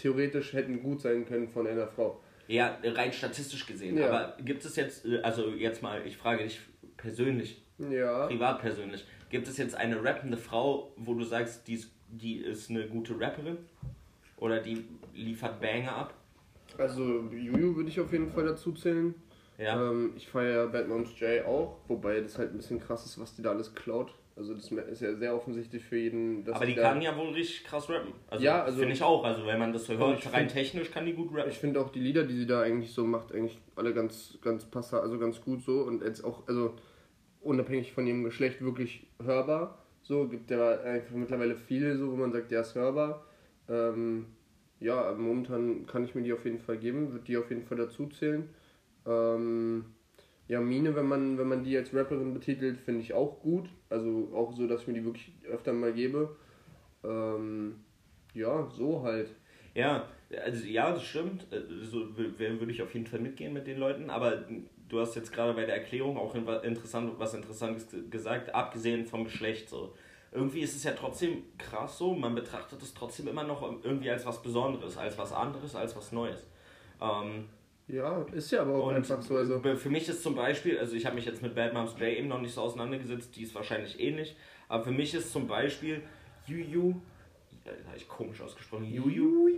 theoretisch hätten gut sein können von einer Frau. Ja, rein statistisch gesehen. Ja. Aber gibt es jetzt, äh, also jetzt mal, ich frage dich persönlich, Ja. privat persönlich, gibt es jetzt eine rappende Frau, wo du sagst, die ist, die ist eine gute Rapperin? Oder die liefert Banger ab? Also Juju würde ich auf jeden Fall dazu zählen. Ja. Ähm, ich feiere Bad Moms J auch, wobei das halt ein bisschen krass ist, was die da alles klaut. Also das ist ja sehr offensichtlich für jeden. Aber die kann ja wohl richtig krass rappen. Also, Ja, also- finde ich auch. Also wenn man das so hört, rein find- technisch kann die gut rappen. Ich finde auch die Lieder, die sie da eigentlich so macht, eigentlich alle ganz, ganz passar, also ganz gut so und jetzt auch, also unabhängig von ihrem Geschlecht wirklich hörbar. So gibt ja einfach mittlerweile viele so, wo man sagt, ja, ist hörbar. Ähm, ja, momentan kann ich mir die auf jeden Fall geben, würde die auf jeden Fall dazu zählen. Ähm, ja, Mine, wenn man, wenn man die als Rapperin betitelt, finde ich auch gut. Also auch so, dass ich mir die wirklich öfter mal gebe. Ähm, ja, so halt. Ja, also ja, das stimmt. So w- würde ich auf jeden Fall mitgehen mit den Leuten. Aber du hast jetzt gerade bei der Erklärung auch in- interessant, was Interessantes gesagt, abgesehen vom Geschlecht so. Irgendwie ist es ja trotzdem krass so, man betrachtet es trotzdem immer noch irgendwie als was Besonderes, als was anderes, als was Neues. Ähm, Ja, ist ja aber auch Und einfach so. Also, für mich ist zum Beispiel, also ich habe mich jetzt mit Bad Moms J eben noch nicht so auseinandergesetzt, die ist wahrscheinlich ähnlich, aber für mich ist zum Beispiel Juju, ja, das habe ich komisch ausgesprochen, Juju,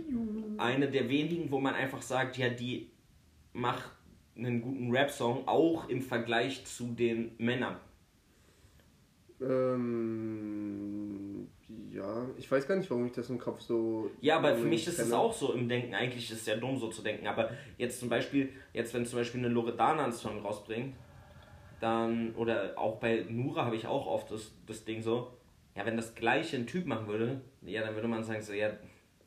eine der wenigen, wo man einfach sagt, ja, die macht einen guten Rap-Song, auch im Vergleich zu den Männern. Ähm, ja, ich weiß gar nicht, warum ich das im Kopf so. Ja, aber für mich ist es auch so im Denken. Eigentlich ist es ja dumm, so zu denken. Aber jetzt zum Beispiel, jetzt wenn zum Beispiel eine Loredana einen Song rausbringt, dann, oder auch bei Nura habe ich auch oft das, das Ding so, ja, wenn das gleiche ein Typ machen würde, ja, dann würde man sagen so, ja,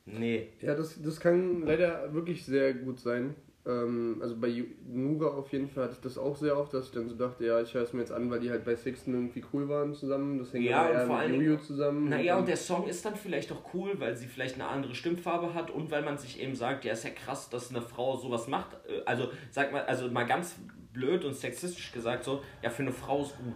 nee. Ja, das, das kann leider wirklich sehr gut sein. Ähm, also bei Nuga auf jeden Fall hatte ich das auch sehr oft, dass ich dann so dachte, ja, ich höre es mir jetzt an, weil die halt bei Sixten irgendwie cool waren zusammen. Das hängt Ja, und vor mit Juju zusammen. Naja, und dann- der Song ist dann vielleicht auch cool, weil sie vielleicht eine andere Stimmfarbe hat und weil man sich eben sagt, ja, ist ja krass, dass eine Frau sowas macht. Äh, Also, sag mal, also mal ganz blöd und sexistisch gesagt so, ja, für eine Frau ist gut.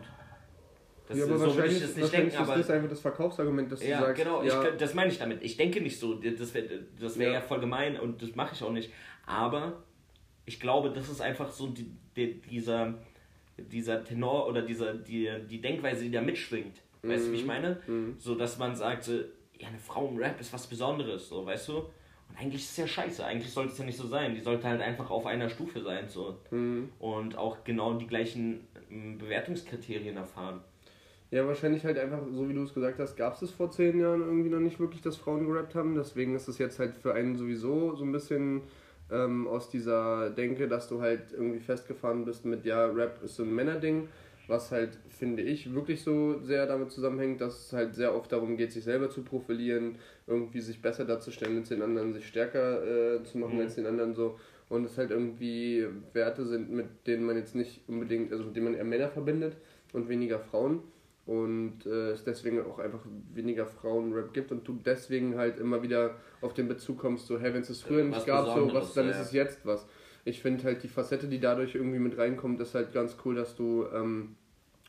Das, ja, aber so wahrscheinlich, ich das nicht wahrscheinlich denken, ist aber. das einfach das Verkaufsargument, dass Ja, du sagst, genau, ja, ich, das meine ich damit. Ich denke nicht so, das wäre das wär Ja. ja. voll gemein und das mache ich auch nicht. Aber ich glaube, das ist einfach so die, die, dieser, dieser Tenor oder dieser, die, die Denkweise, die da mitschwingt. Weißt du, wie ich meine? So, dass man sagt, so, ja, eine Frau im Rap ist was Besonderes, so, weißt du? Und eigentlich ist es ja scheiße, eigentlich sollte es ja nicht so sein. Die sollte halt einfach auf einer Stufe sein, so. Mhm. Und auch genau die gleichen ähm, Bewertungskriterien erfahren. Ja, wahrscheinlich halt einfach, so wie du es gesagt hast, gab es es vor zehn Jahren irgendwie noch nicht wirklich, dass Frauen gerappt haben. Deswegen ist es jetzt halt für einen sowieso so ein bisschen ähm, aus dieser Denke, dass du halt irgendwie festgefahren bist mit, ja, Rap ist so ein Männerding. was halt, finde ich, wirklich so sehr damit zusammenhängt, dass es halt sehr oft darum geht, sich selber zu profilieren, irgendwie sich besser darzustellen als den anderen, sich stärker äh, zu machen mhm. als den anderen so. Und es halt irgendwie Werte sind, mit denen man jetzt nicht unbedingt, also mit denen man eher Männer verbindet und weniger Frauen. Und äh, es deswegen auch einfach weniger Frauen-Rap gibt und du deswegen halt immer wieder auf den Bezug kommst, so, hey, wenn es früher nicht gab, so, was, dann ja. ist es jetzt was. Ich finde halt die Facette, die dadurch irgendwie mit reinkommt, ist halt ganz cool, dass du ähm,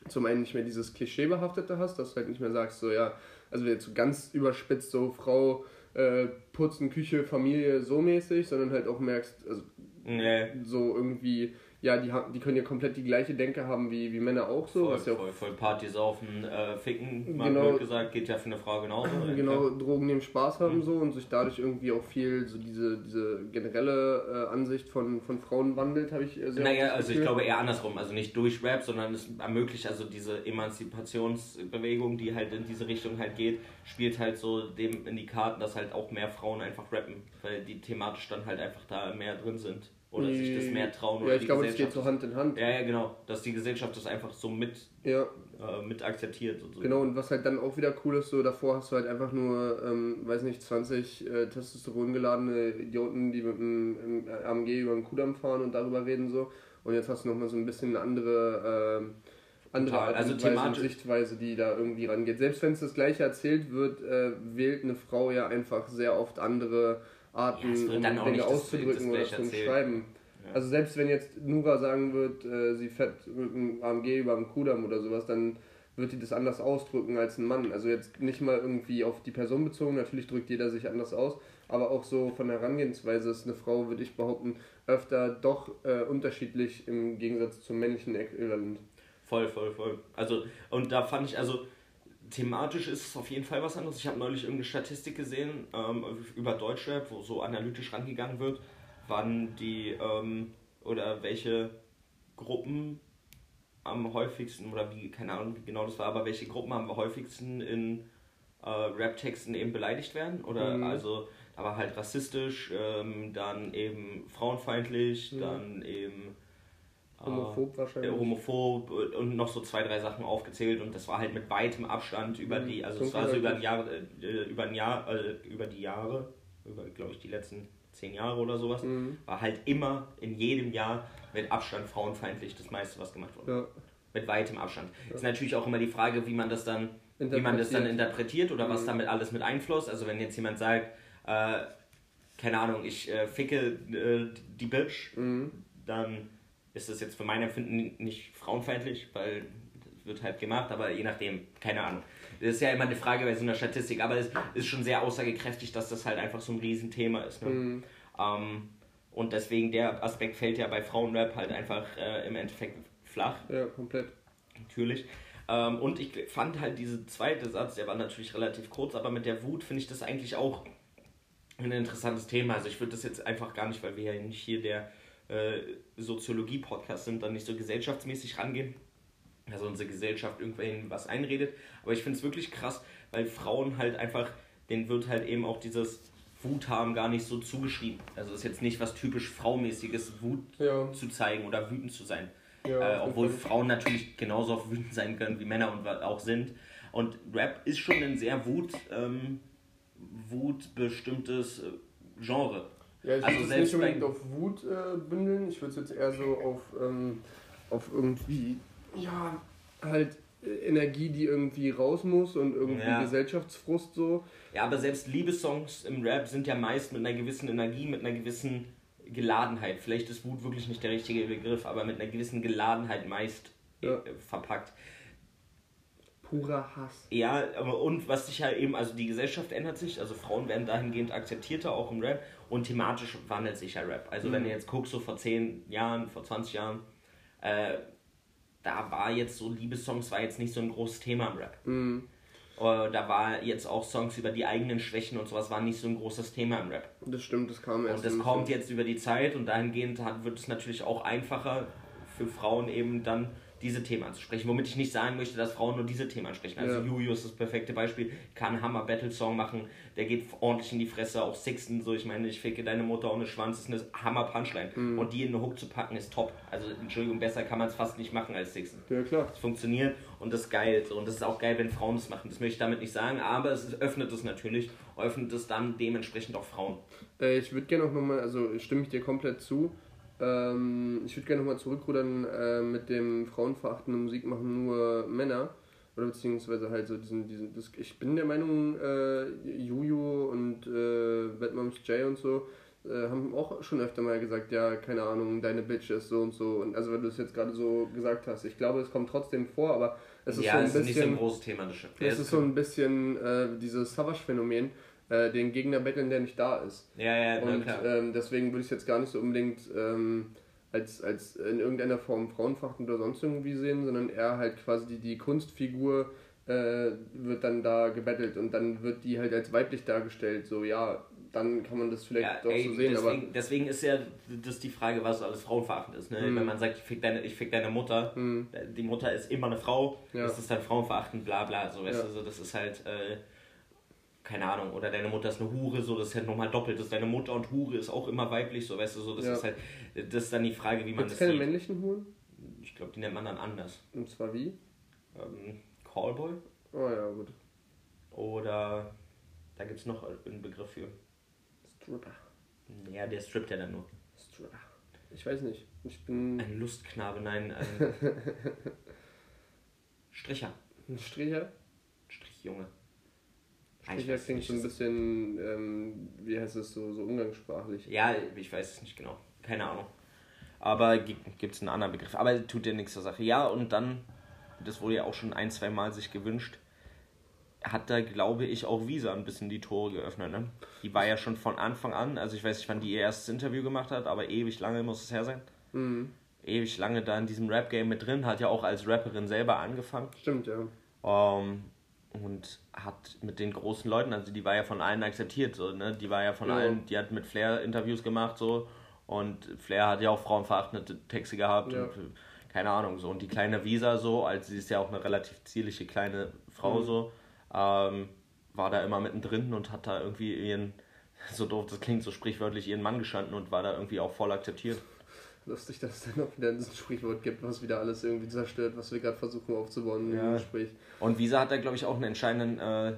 zum einen nicht mehr dieses Klischeebehaftete hast, dass du halt nicht mehr sagst, so ja, also jetzt so ganz überspitzt, so Frau äh, putzen, Küche, Familie, so mäßig, sondern halt auch merkst, also nee. so irgendwie ja, die, haben, die können ja komplett die gleiche Denke haben wie, wie Männer auch so. Voll, was ja voll, voll Party saufen, äh, ficken, mal genau, gesagt, geht ja für eine Frau genauso. Genau, Drogen nehmen Spaß haben mhm. so und sich dadurch irgendwie auch viel so diese, diese generelle äh, Ansicht von, von Frauen wandelt, habe ich sehr Naja, also ich glaube eher andersrum, also nicht durch Rap, sondern es ermöglicht also diese Emanzipationsbewegung, die halt in diese Richtung halt geht, spielt halt so dem in die Karten, dass halt auch mehr Frauen einfach rappen, weil die thematisch dann halt einfach da mehr drin sind oder sich das mehr trauen. Ja, ich glaube, es geht so Hand in Hand. Ja, ja, genau. Dass die Gesellschaft das einfach so mit, ja. äh, mit akzeptiert. Und so. Genau, und was halt dann auch wieder cool ist, so davor hast du halt einfach nur, ähm, weiß nicht, 20 äh, Testosteron geladene Idioten, die mit dem AMG über den Kudamm fahren und darüber reden so. Und jetzt hast du nochmal so ein bisschen eine andere, äh, andere Art also thematisch. Sichtweise, die da irgendwie rangeht. Selbst wenn es das gleiche erzählt wird, äh, wählt eine Frau ja einfach sehr oft andere Arten, ja, um Dinge auszudrücken oder zu schreiben. Ja. Also selbst wenn jetzt Nura sagen wird, äh, sie fährt mit einem AMG über einen Kudamm oder sowas, dann wird die das anders ausdrücken als ein Mann. Also jetzt nicht mal irgendwie auf die Person bezogen, natürlich drückt jeder sich anders aus, aber auch so von der Herangehensweise ist eine Frau, würde ich behaupten, öfter doch äh, unterschiedlich im Gegensatz zum männlichen Äquivalent. Voll, voll, voll. Also, und da fand ich, also thematisch ist es auf jeden Fall was anderes. Ich habe neulich irgendeine Statistik gesehen ähm, über Deutschrap, wo so analytisch rangegangen wird, wann die ähm, oder welche Gruppen am häufigsten oder wie, keine Ahnung, wie genau das war, aber welche Gruppen am häufigsten in äh, Rap-Texten eben beleidigt werden. Oder mhm. also, aber halt rassistisch, ähm, dann eben frauenfeindlich, mhm. dann eben Homophob wahrscheinlich. Homophob und noch so zwei, drei Sachen aufgezählt und das war halt mit weitem Abstand über mhm. die, also es war so über ein Jahr, äh, über ein Jahr, äh, über die Jahre, über glaube ich die letzten zehn Jahre oder sowas, mhm. war halt immer in jedem Jahr mit Abstand frauenfeindlich das meiste, was gemacht wurde. Ja. Mit weitem Abstand. Ja. Ist natürlich auch immer die Frage, wie man das dann, wie man das dann interpretiert oder mhm. was damit alles mit einfluss. Also wenn jetzt jemand sagt, äh, keine Ahnung, ich äh, ficke äh, die Bitch, mhm. dann ist das jetzt für mein Empfinden nicht frauenfeindlich, weil das wird halt gemacht, aber je nachdem, keine Ahnung. Das ist ja immer eine Frage bei so einer Statistik, aber es ist schon sehr aussagekräftig, dass das halt einfach so ein Riesenthema ist. Ne? Mhm. Ähm, und deswegen der Aspekt fällt ja bei Frauenrap halt einfach äh, im Endeffekt flach. Ja, komplett. Natürlich. Ähm, und ich fand halt diesen zweiten Satz, der war natürlich relativ kurz, aber mit der Wut finde ich das eigentlich auch ein interessantes Thema. Also ich würde das jetzt einfach gar nicht, weil wir ja nicht hier der äh, Soziologie-Podcasts sind, dann nicht so gesellschaftsmäßig rangehen. Also unsere Gesellschaft irgendwann was einredet. Aber ich finde es wirklich krass, weil Frauen halt einfach, denen wird halt eben auch dieses Wut haben gar nicht so zugeschrieben. Also ist jetzt nicht was typisch Fraumäßiges, Wut ja. zu zeigen oder wütend zu sein. Ja, äh, obwohl Frauen natürlich genauso oft wütend sein können wie Männer und auch sind. Und Rap ist schon ein sehr Wut, ähm, wutbestimmtes äh, Genre. Ja, ich also würde es nicht unbedingt auf Wut äh, bündeln, ich würde es jetzt eher so auf, ähm, auf irgendwie, ja, halt äh, Energie, die irgendwie raus muss und irgendwie ja. Gesellschaftsfrust so. Ja, aber selbst Liebessongs im Rap sind ja meist mit einer gewissen Energie, mit einer gewissen Geladenheit. Vielleicht ist Wut wirklich nicht der richtige Begriff, aber mit einer gewissen Geladenheit meist ja. äh, verpackt purer Hass. Ja, aber und was sich halt eben, also die Gesellschaft ändert sich, also Frauen werden dahingehend akzeptierter, auch im Rap, und thematisch wandelt sich ja Rap. Also mhm. wenn du jetzt guckst, so vor 10 Jahren, vor 20 Jahren, äh, da war jetzt so Liebessongs war jetzt nicht so ein großes Thema im Rap. Mhm. Uh, da war jetzt auch Songs über die eigenen Schwächen und sowas war nicht so ein großes Thema im Rap. Das stimmt, das kam erst. Und das kommt jetzt über die Zeit und dahingehend hat, wird es natürlich auch einfacher für Frauen eben dann diese Themen anzusprechen. Womit ich nicht sagen möchte, dass Frauen nur diese Themen ansprechen. Also Ja. Juju ist das perfekte Beispiel, kann einen Hammer-Battle-Song machen, der geht ordentlich in die Fresse, auch Sixten, so ich meine, ich ficke deine Mutter ohne Schwanz, ist eine Hammer-Punchline. Mhm. Und die in eine Hook zu packen, ist top. Also Entschuldigung, besser kann man es fast nicht machen als Sixten. Ja, klar. Das funktioniert und das ist geil. Und das ist auch geil, wenn Frauen das machen. Das möchte ich damit nicht sagen, aber es öffnet es natürlich, öffnet es dann dementsprechend auch Frauen. Äh, ich würde gerne auch nochmal, also stimme ich dir komplett zu. Ähm, ich würde gerne nochmal zurückrudern äh, mit dem frauenverachtenden Musik machen nur Männer. Oder beziehungsweise halt so diesen, diesen das, ich bin der Meinung, äh, Juju und äh, Bad Moms J und so äh, haben auch schon öfter mal gesagt, ja, keine Ahnung, deine Bitch ist so und so. Und also wenn du es jetzt gerade so gesagt hast, ich glaube, es kommt trotzdem vor, aber es ist ja, so ein es ist nicht so ein bisschen. großes Thema, das. Es ist so ein bisschen äh, dieses Savage-Phänomen, äh, den Gegner betteln, der nicht da ist. ja, ja, Und ähm, deswegen würde ich es jetzt gar nicht so unbedingt ähm, als, als in irgendeiner Form frauenverachtend oder sonst irgendwie sehen, sondern eher halt quasi die, die Kunstfigur äh, wird dann da gebettelt und dann wird die halt als weiblich dargestellt. So, ja, dann kann man das vielleicht Ja, doch ey, so sehen, aber. deswegen, deswegen ist ja das die Frage, was alles frauenverachtend ist. Ne? Mhm. Wenn man sagt, ich fick deine, ich fick deine Mutter, Mhm. die Mutter ist immer eine Frau, Ja. das ist dann frauenverachtend, bla bla. So, weißt Ja. du, so, das ist halt, äh, keine Ahnung, oder deine Mutter ist eine Hure, so, das ist halt nochmal doppelt. Das ist deine Mutter und Hure ist auch immer weiblich, so, weißt du, so, das Ja. ist halt, das ist dann die Frage, wie man Gibt das keine sieht. männlichen Huren? Ich glaube, die nennt man dann anders. Und zwar wie? Ähm, Callboy Oh ja, gut. oder da gibt es noch einen Begriff für. Stripper. Ja, der strippt ja dann nur. Stripper. Ich weiß nicht. Ich bin Ein Lustknabe, nein, ein Stricher. ein Stricher. Strichjunge. Ah, ich weiß klingt so ein das- bisschen, ähm, wie heißt es so, so umgangssprachlich. Ja, ich weiß es nicht genau. Keine Ahnung. Aber gibt es einen anderen Begriff. Aber tut ja nichts zur Sache. Ja, und dann, das wurde ja auch schon ein, zwei Mal sich gewünscht, hat da, glaube ich, auch Visa ein bisschen die Tore geöffnet. Ne? Die war ja schon von Anfang an, also ich weiß nicht, wann die ihr erstes Interview gemacht hat, aber ewig lange muss es her sein. Mhm. Ewig lange da in diesem Rap-Game mit drin, hat ja auch als Rapperin selber angefangen. Stimmt, ja. Ähm, und hat mit den großen Leuten, also die war ja von allen akzeptiert, so, ne? Die war ja von Ja. allen, die hat mit Flair Interviews gemacht, so. Und Flair hat ja auch frauenverachtende Texte gehabt Ja. und äh, keine Ahnung, so. Und die kleine Visa, so, als sie ist ja auch eine relativ zierliche kleine Frau, Mhm. so, ähm, war da immer mittendrin und hat da irgendwie ihren, so doof das klingt, so sprichwörtlich ihren Mann gestanden und war da irgendwie auch voll akzeptiert. Lustig, dass es dann auch wieder dieses Sprichwort gibt, was wieder alles irgendwie zerstört, was wir gerade versuchen aufzubauen Ja. im Gespräch. Und Visa hat da, glaube ich, auch einen entscheidenden äh,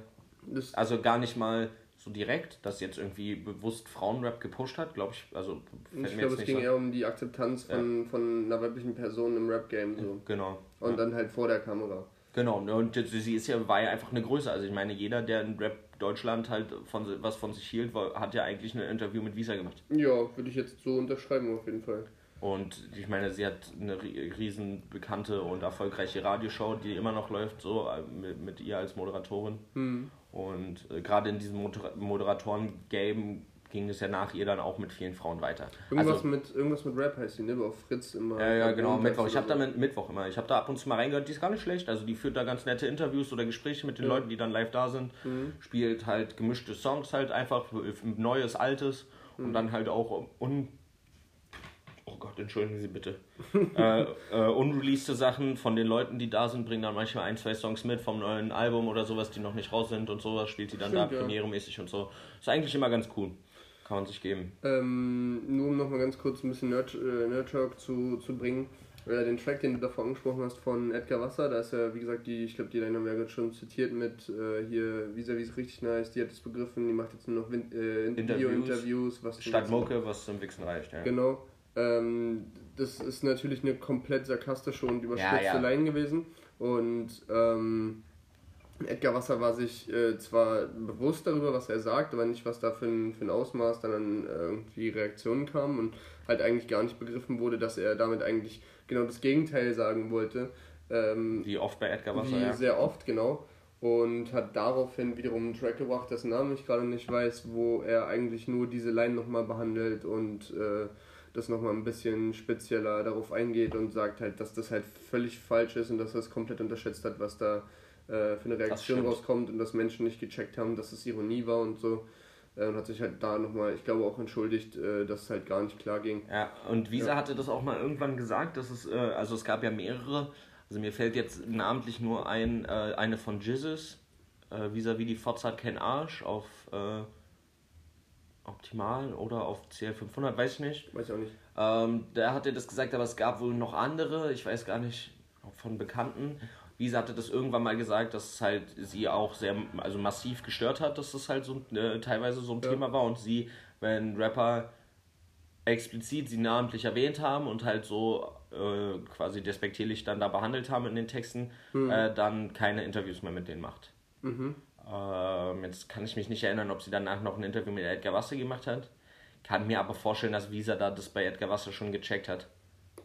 Also gar nicht mal so direkt, dass jetzt irgendwie bewusst Frauenrap gepusht hat, glaube ich. Also ich glaube, es ging so. eher um die Akzeptanz von, von einer weiblichen Person im Rap-Game so. Genau. Und dann halt vor der Kamera. Genau. Und jetzt- sie ist ja, war ja einfach eine Größe. Also ich meine, jeder, der in Rap Deutschland halt von was von sich hielt, war, hat ja eigentlich ein Interview mit Visa gemacht. Ja, würde ich jetzt so unterschreiben auf jeden Fall. Und ich meine, sie hat eine ri- riesen bekannte und erfolgreiche Radioshow, die immer noch läuft, so äh, mit, mit ihr als Moderatorin. Hm. Und äh, gerade in diesem Moder Moderatoren-Game ging es ja nach ihr dann auch mit vielen Frauen weiter. Irgendwas, also, mit, irgendwas mit Rap heißt die, ne? Auf Fritz immer. Ja, ja, genau, Mittwoch. Ich habe da mit Mittwoch immer. Ich habe da ab und zu mal reingehört, die ist gar nicht schlecht. Also die führt da ganz nette Interviews oder Gespräche mit den Ja. Leuten, die dann live da sind. Mhm. Spielt halt gemischte Songs halt einfach, Neues, Altes Mhm. und dann halt auch un Gott, entschuldigen Sie bitte. äh, äh, unreleased Sachen von den Leuten, die da sind, bringen dann manchmal ein, zwei Songs mit vom neuen Album oder sowas, die noch nicht raus sind und sowas, spielt sie dann Stimmt, da ja. premieremäßig und so. Ist eigentlich immer ganz cool. Kann man sich geben. Ähm, nur um nochmal ganz kurz ein bisschen Nerd, äh, Nerd Talk zu, zu bringen. Äh, den Track, den du davor angesprochen hast von Edgar Wasser, da ist ja, wie gesagt, die, ich glaube, die Line haben wir ja gerade schon zitiert mit äh, hier, Visa, wie es richtig nice, die hat es begriffen, die macht jetzt nur noch Win äh, Interviews. Was du Statt Mucke, was zum Wichsen reicht. Ja. Genau. Ähm, das ist natürlich eine komplett sarkastische und überspitzte Ja, ja. Line gewesen. Und ähm, Edgar Wasser war sich äh, zwar bewusst darüber, was er sagt, aber nicht, was da für ein, für ein Ausmaß dann an äh, irgendwie Reaktionen kam und halt eigentlich gar nicht begriffen wurde, dass er damit eigentlich genau das Gegenteil sagen wollte. Ähm, Wie oft bei Edgar Wasser, wie ja. sehr oft, genau. Und hat daraufhin wiederum einen Track gebracht, dessen Namen ich gerade nicht weiß, wo er eigentlich nur diese Line nochmal behandelt und äh, das nochmal ein bisschen spezieller darauf eingeht und sagt halt, dass das halt völlig falsch ist und dass er es komplett unterschätzt hat, was da äh, für eine Reaktion rauskommt und dass Menschen nicht gecheckt haben, dass es Ironie war und so. Äh, und hat sich halt da nochmal, ich glaube auch entschuldigt, äh, dass es halt gar nicht klar ging. Ja, und Visa Ja. hatte das auch mal irgendwann gesagt, dass es, äh, also es gab ja mehrere Also mir fällt jetzt namentlich nur ein, eine von Jizzes, äh, vis-à-vis die Forza hat keinen Arsch auf Optimal oder auf CL500, weiß ich nicht. Weiß ich auch nicht. Ähm, da hat er das gesagt, aber es gab wohl noch andere, ich weiß gar nicht, von Bekannten. Visa hatte das irgendwann mal gesagt, dass es halt sie auch sehr, also massiv gestört hat, dass das halt so äh, teilweise so ein Ja. Thema war und sie, wenn Rapper explizit sie namentlich erwähnt haben und halt so äh, quasi despektierlich dann da behandelt haben in den Texten, äh, dann keine Interviews mehr mit denen macht. Mhm. Ähm, jetzt kann ich mich nicht erinnern, ob sie danach noch ein Interview mit Edgar Wasser gemacht hat. Kann mir aber vorstellen, dass Visa da das bei Edgar Wasser schon gecheckt hat.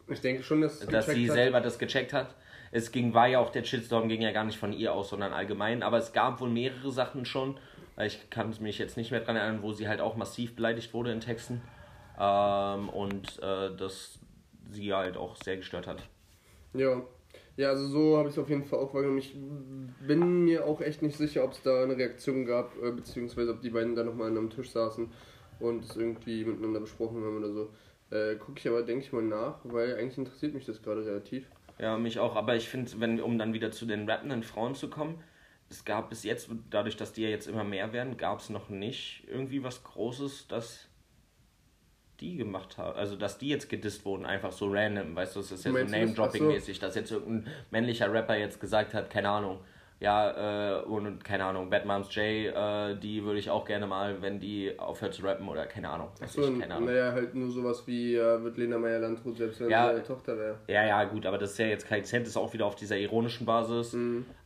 Ich denke schon, dass, Dass sie hat. selber das gecheckt hat. Es ging, war ja auch, der Shitstorm ging ja gar nicht von ihr aus, sondern allgemein. Aber es gab wohl mehrere Sachen schon. Ich kann mich jetzt nicht mehr dran erinnern, wo sie halt auch massiv beleidigt wurde in Texten. Ähm, und äh, das sie halt auch sehr gestört hat. Ja. Ja, also so habe ich es auf jeden Fall auch wahrgenommen. Ich bin mir auch echt nicht sicher, ob es da eine Reaktion gab, äh, beziehungsweise ob die beiden da nochmal an einem Tisch saßen und es irgendwie miteinander besprochen haben oder so. Äh, Gucke ich aber, denke ich mal, nach, weil eigentlich interessiert mich das gerade relativ. Ja, mich auch. Aber ich finde, wenn, um dann wieder zu den rappenden Frauen zu kommen, es gab bis jetzt, dadurch, dass die ja jetzt immer mehr werden, gab es noch nicht irgendwie was Großes, das die gemacht haben. Also, dass die jetzt gedisst wurden, einfach so random, weißt du, es ist ja so? Name-Dropping-mäßig, dass jetzt irgendein männlicher Rapper jetzt gesagt hat, keine Ahnung, ja, äh, und keine Ahnung, Bad Moms J, äh, die würde ich auch gerne mal, wenn die aufhört zu rappen oder keine Ahnung. Achso, ich, keine Ahnung. naja, halt nur sowas wie, äh, wird Lena Meyer-Landrut, selbst wenn Ja. sie Tochter wäre. Ja, ja, gut, aber das ist ja jetzt kein Cent, ist auch wieder auf dieser ironischen Basis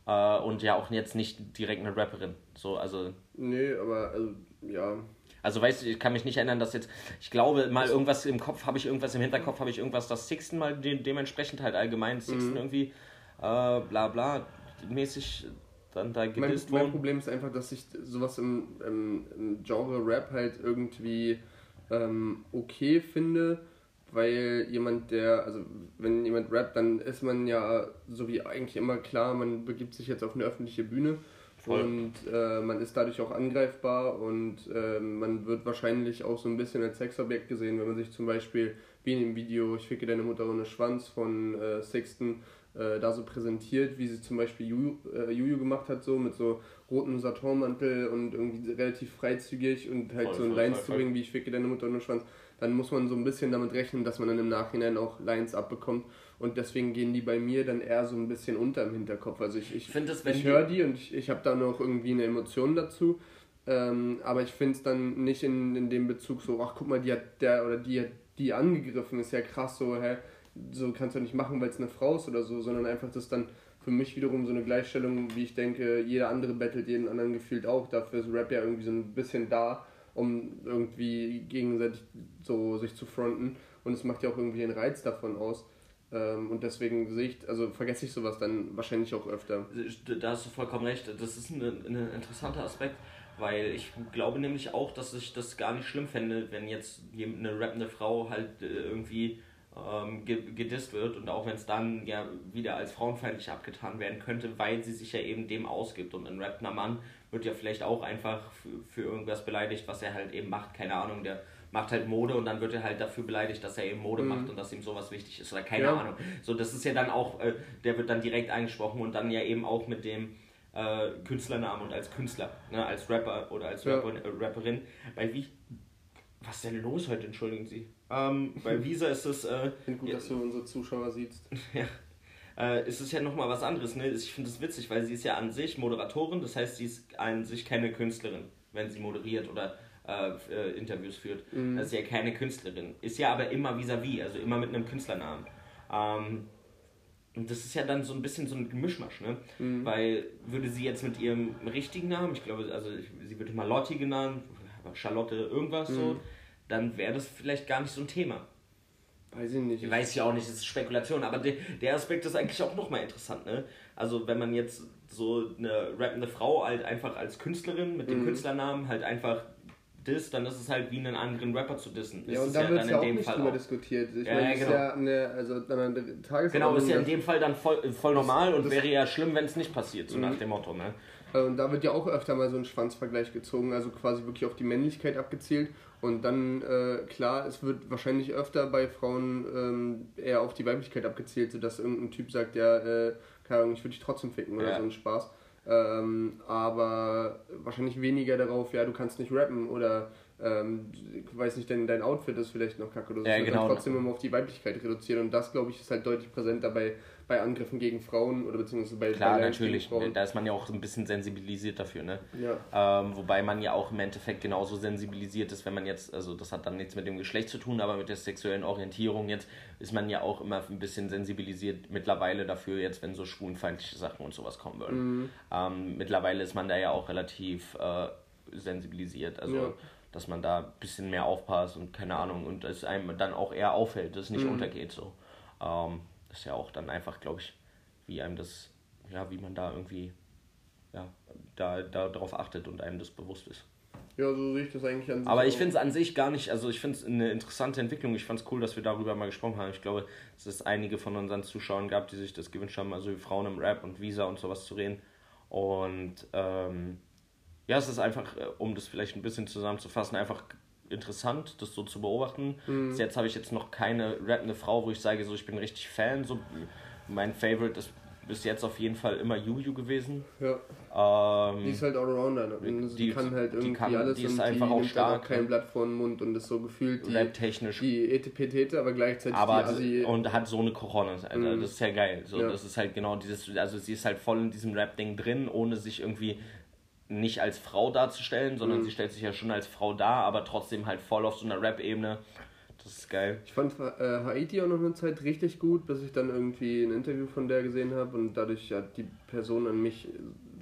äh, und ja auch jetzt nicht direkt eine Rapperin. So, also, Nee, aber, also, ja. Also weißt du, ich kann mich nicht erinnern, dass jetzt, ich glaube, mal irgendwas im Kopf, habe ich irgendwas im Hinterkopf, habe ich irgendwas, dass Sixten mal de dementsprechend halt allgemein Sixten irgendwie äh, bla bla mäßig dann da Mein, gedisst mein wurden. Problem ist einfach, dass ich sowas im, im, im Genre Rap halt irgendwie ähm, okay finde, weil jemand, der, also wenn jemand rappt, dann ist man ja so wie eigentlich immer klar, man begibt sich jetzt auf eine öffentliche Bühne Voll. und äh, man ist dadurch auch angreifbar und äh, man wird wahrscheinlich auch so ein bisschen als Sexobjekt gesehen, wenn man sich zum Beispiel wie in dem Video Ich ficke deine Mutter ohne Schwanz von äh, Sixten äh, da so präsentiert, wie sie zum Beispiel Juju, äh, Juju gemacht hat, so mit so rotem Saturmantel und irgendwie relativ freizügig und halt Voll, so ein Lines zu bringen, wie ich ficke deine Mutter ohne Schwanz, dann muss man so ein bisschen damit rechnen, dass man dann im Nachhinein auch Lines abbekommt und deswegen gehen die bei mir dann eher so ein bisschen unter im Hinterkopf. Also ich, ich, Ich ich höre die und ich, ich habe da noch irgendwie eine Emotion dazu. Ähm, aber ich finde es dann nicht in, in dem Bezug so, ach guck mal, die hat der oder die hat die angegriffen, ist ja krass so, hä, so kannst du nicht machen, weil es eine Frau ist oder so, sondern einfach das dann für mich wiederum so eine Gleichstellung, wie ich denke, jeder andere bettelt jeden anderen gefühlt auch. Dafür ist Rap ja irgendwie so ein bisschen da, um irgendwie gegenseitig so sich zu fronten. Und es macht ja auch irgendwie den Reiz davon aus. Ähm, und deswegen sehe ich, also vergesse ich sowas dann wahrscheinlich auch öfter. Da hast du vollkommen recht. Das ist ein, ein interessanter Aspekt, weil ich glaube nämlich auch, dass ich das gar nicht schlimm fände, wenn jetzt eine rappende Frau halt äh, irgendwie ähm, ge gedisst wird und auch wenn es dann ja wieder als frauenfeindlich abgetan werden könnte, weil sie sich ja eben dem ausgibt. Und ein rappender Mann wird ja vielleicht auch einfach für, für irgendwas beleidigt, was er halt eben macht. Keine Ahnung, der macht halt Mode und dann wird er halt dafür beleidigt, dass er eben Mode macht und dass ihm sowas wichtig ist oder keine Ja. Ahnung. So, das ist ja dann auch, äh, der wird dann direkt angesprochen und dann ja eben auch mit dem äh, Künstlernamen und als Künstler, ne, als Rapper oder als Ja. Rapper, äh, Rapperin. Bei wie. Was ist denn los heute, entschuldigen Sie? Ähm, bei Visa ist es. Äh, Ich finde gut, ja, dass du unsere Zuschauer siehst. ja. Äh, ist es ja nochmal was anderes. Ne? Ich finde es witzig, weil sie ist ja an sich Moderatorin, das heißt, sie ist an sich keine Künstlerin, wenn sie moderiert oder äh, äh, Interviews führt. Das ist ja keine Künstlerin. Ist ja aber immer vis-à-vis, also immer mit einem Künstlernamen. Ähm, und das ist ja dann so ein bisschen so ein Mischmasch, ne? Weil würde sie jetzt mit ihrem richtigen Namen, ich glaube, also ich, sie wird immer Lotti genannt, Charlotte irgendwas so, dann wäre das vielleicht gar nicht so ein Thema. Weiß ich nicht. Weiß ich auch nicht, das ist Spekulation, aber de, der Aspekt ist eigentlich auch nochmal interessant, ne? Also wenn man jetzt so eine rappende Frau halt einfach als Künstlerin mit dem Künstlernamen halt einfach disst, dann ist es halt wie einen anderen Rapper zu dissen. Ja, Ist und es da wird dann ja auch nicht drüber diskutiert. Ich Ja, meine, ja, das ist genau. ja eine, also dann eine Tagesordnung. Genau, ist ja in dem Fall dann voll, voll normal und wäre ja schlimm, wenn es nicht passiert, so Mhm. nach dem Motto, ne? Äh, Und da wird ja auch öfter mal so ein Schwanzvergleich gezogen, also quasi wirklich auf die Männlichkeit abgezielt. Und dann, äh, klar, es wird wahrscheinlich öfter bei Frauen ähm, eher auf die Weiblichkeit abgezielt, sodass irgendein Typ sagt, ja, äh, keine Ahnung, ich würde dich trotzdem ficken oder Ja. so ein Spaß. Ähm, aber wahrscheinlich weniger darauf, ja, du kannst nicht rappen oder ähm, weiß nicht, dein, dein Outfit ist vielleicht noch kacke oder so. Ja, genau. dann trotzdem immer auf die Weiblichkeit reduziert und das, glaube ich, ist halt deutlich präsenter bei, bei Angriffen gegen Frauen oder beziehungsweise bei Klar, bei natürlich. Da ist man ja auch ein bisschen sensibilisiert dafür, ne? Ja. Ähm, wobei man ja auch im Endeffekt genauso sensibilisiert ist, wenn man jetzt, also das hat dann nichts mit dem Geschlecht zu tun, aber mit der sexuellen Orientierung jetzt ist man ja auch immer ein bisschen sensibilisiert mittlerweile dafür, jetzt wenn so schwulenfeindliche Sachen und sowas kommen würden. Mhm. Ähm, mittlerweile ist man da ja auch relativ äh, sensibilisiert, also Ja. dass man da ein bisschen mehr aufpasst und keine Ahnung und es einem dann auch eher auffällt, dass es nicht Mhm. untergeht so. Ähm, ist ja auch dann einfach, glaube ich, wie einem das, ja, wie man da irgendwie ja, da, da darauf achtet und einem das bewusst ist. Ja, so sehe ich das eigentlich an sich Aber ich finde es an sich gar nicht, also ich finde es eine interessante Entwicklung. Ich fand es cool, dass wir darüber mal gesprochen haben. Ich glaube, dass es einige von unseren Zuschauern gab, die sich das gewünscht haben, also wie Frauen im Rap und Visa und sowas zu reden. Und ähm, ja, es ist einfach, äh, um das vielleicht ein bisschen zusammenzufassen, einfach interessant, das so zu beobachten. Mhm. Bis jetzt habe ich jetzt noch keine rappende Frau, wo ich sage, so ich bin richtig Fan. So, mein Favorite ist bis jetzt auf jeden Fall immer Juju gewesen. Ja, Ähm, die ist halt Allrounder. Ne? Die- die, kann halt die irgendwie kann- alles die ist und einfach die auch nimmt stark, kein ne? Blatt vor den Mund und ist so gefühlt die, Rap-technisch die Etepetete, aber gleichzeitig aber die Assi. und hat so eine Cojones, Alter. Mhm. Das ist ja geil. So, Ja. Das ist halt genau dieses, also sie ist halt voll in diesem Rap-Ding drin, ohne sich irgendwie nicht als Frau darzustellen, sondern Mhm. sie stellt sich ja schon als Frau dar, aber trotzdem halt voll auf so einer Rap-Ebene. Das ist geil. Ich fand äh, Haiti auch noch eine Zeit richtig gut, bis ich dann irgendwie ein Interview von der gesehen habe und dadurch hat die Person an mich,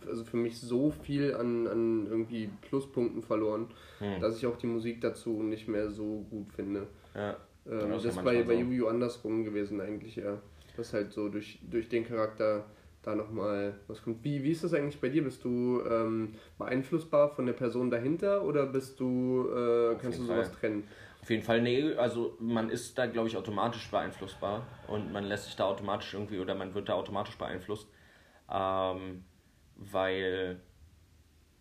also für mich so viel an, an irgendwie Pluspunkten verloren, Hm. dass ich auch die Musik dazu nicht mehr so gut finde. Ja. Ähm, das ist bei, manchmal bei so. Yu-Yu andersrum gewesen eigentlich, ja. Das halt so durch, durch den Charakter da nochmal was kommt. Wie, wie ist das eigentlich bei dir? Bist du ähm, beeinflussbar von der Person dahinter oder bist du, äh, kannst du sowas Fall. trennen? Auf jeden Fall, nee, also man ist da, glaube ich, automatisch beeinflussbar und man lässt sich da automatisch irgendwie oder man wird da automatisch beeinflusst, ähm, weil,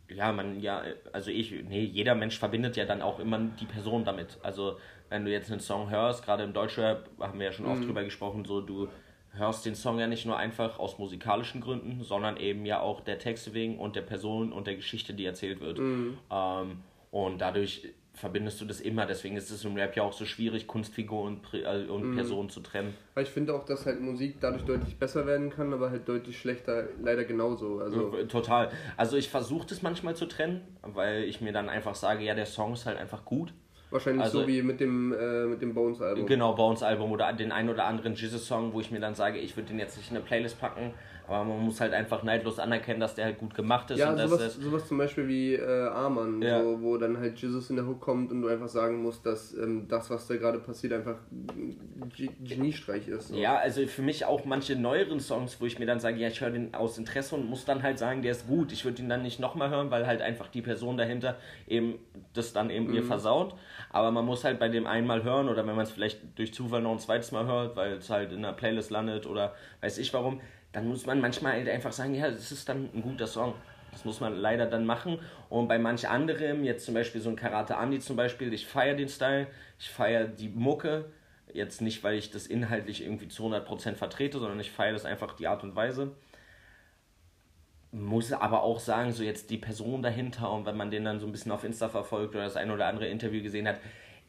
ja, man, ja, also ich, nee, jeder Mensch verbindet ja dann auch immer die Person damit. Also, wenn du jetzt einen Song hörst, gerade im Deutschrap, haben wir ja schon oft drüber gesprochen, so, du hörst den Song ja nicht nur einfach aus musikalischen Gründen, sondern eben ja auch der Texte wegen und der Person und der Geschichte, die erzählt wird. Ähm, und dadurch verbindest du das immer. Deswegen ist es im Rap ja auch so schwierig, Kunstfigur und, äh, und Person zu trennen. Weil ich finde auch, dass halt Musik dadurch deutlich besser werden kann, aber halt deutlich schlechter leider genauso. Also Total. Also ich versuche das manchmal zu trennen, weil ich mir dann einfach sage, ja, der Song ist halt einfach gut. Wahrscheinlich also- so wie mit dem, äh, mit dem Bones-Album. Genau, Bones-Album oder den ein oder anderen Jesus-Song, wo ich mir dann sage, ich würde den jetzt nicht in eine Playlist packen, aber man muss halt einfach neidlos anerkennen, dass der halt gut gemacht ist Ja, und sowas, sowas zum Beispiel wie äh, Arman, Ja. so, wo dann halt Jesus in der Hook kommt und du einfach sagen musst, dass ähm, das, was da gerade passiert, einfach G- Geniestreich ist. So. Ja, also für mich auch manche neueren Songs, wo ich mir dann sage, ja, ich höre den aus Interesse und muss dann halt sagen, der ist gut. Ich würde ihn dann nicht nochmal hören, weil halt einfach die Person dahinter eben das dann eben ihr versaut. Aber man muss halt bei dem einmal hören oder wenn man es vielleicht durch Zufall noch ein zweites Mal hört, weil es halt in einer Playlist landet oder weiß ich warum, dann muss man manchmal halt einfach sagen, ja, das ist dann ein guter Song. Das muss man leider dann machen. Und bei manch anderem, jetzt zum Beispiel so ein Karate Andy zum Beispiel, ich feiere den Style, ich feiere die Mucke. Jetzt nicht, weil ich das inhaltlich irgendwie zu 100% vertrete, sondern ich feiere das einfach die Art und Weise. Muss aber auch sagen, so jetzt die Person dahinter und wenn man den dann so ein bisschen auf Insta verfolgt oder das ein oder andere Interview gesehen hat,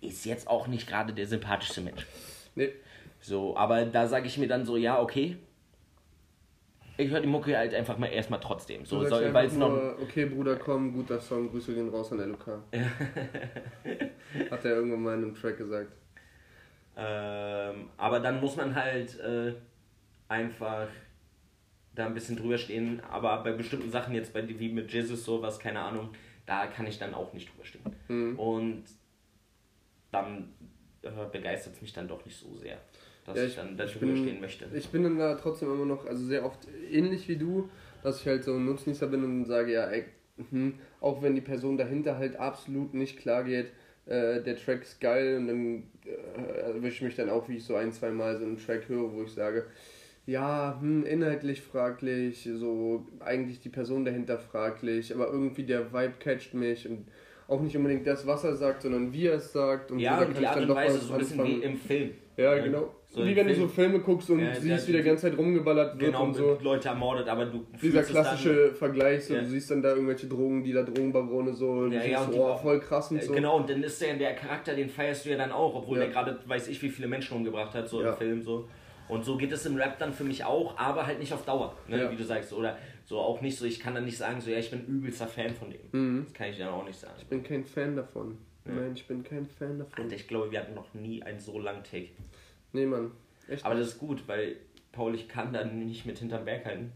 ist jetzt auch nicht gerade der sympathischste Mensch. Nee, So, aber da sage ich mir dann so, ja, okay. Ich höre die Mucke halt einfach mal erstmal trotzdem. So, einfach weil es noch. okay Bruder, komm, guter Song, Grüße gehen raus an LOK. Hat er irgendwann mal in einem Track gesagt. Ähm, aber dann muss man halt äh, einfach da ein bisschen drüber stehen. Aber bei bestimmten Sachen jetzt, bei, wie mit Jesus, sowas, keine Ahnung, da kann ich dann auch nicht drüber stehen. Mhm. Und dann äh, begeistert es mich dann doch nicht so sehr, dass Ja, ich, ich- dann ich darüber bin- stehen möchte. Ich bin dann da trotzdem immer noch, also sehr oft ähnlich wie du, dass ich halt so ein Nutznießer bin und sage, ja, ey, mhm, auch wenn die Person dahinter halt absolut nicht klar geht, äh, der Track ist geil und dann äh, erwische ich mich dann auch, wie ich so ein, zwei Mal so einen Track höre, wo ich sage, ja, hm, inhaltlich fraglich, so eigentlich die Person dahinter fraglich, aber irgendwie der Vibe catcht mich und auch nicht unbedingt das, was er sagt, sondern wie er es sagt. Und Ja, so, und die Art und Weise, so ein bisschen anfangen. wie im Film. Ja, Ne? genau. So wie wenn du Film. so Filme guckst und Ja, siehst, wie der ganze Zeit rumgeballert wird Genau, und so. Leute ermordet, aber du Dieser klassische Vergleich, so, Ja. du siehst dann da irgendwelche Drogen, die da Drogenbarone so, und Ja, du ja, und so, oh, voll krass und so. Genau, und dann ist der, der Charakter, den feierst du ja dann auch, obwohl Ja. der gerade weiß ich, wie viele Menschen umgebracht hat, so Ja. im Film so. Und so geht es im Rap dann für mich auch, aber halt nicht auf Dauer, ne, Ja. wie du sagst. Oder so auch nicht so, ich kann dann nicht sagen, so ja, ich bin übelster Fan von dem. Mhm. Das kann ich dann auch nicht sagen. Ich bin kein Fan davon. Nein, ich bin kein Fan davon. Alter, ich glaube, wir hatten noch nie einen so langen Take. Nee, Mann. Echt? Aber das ist gut, weil Paul, ich kann da nicht mit hinterm Berg halten.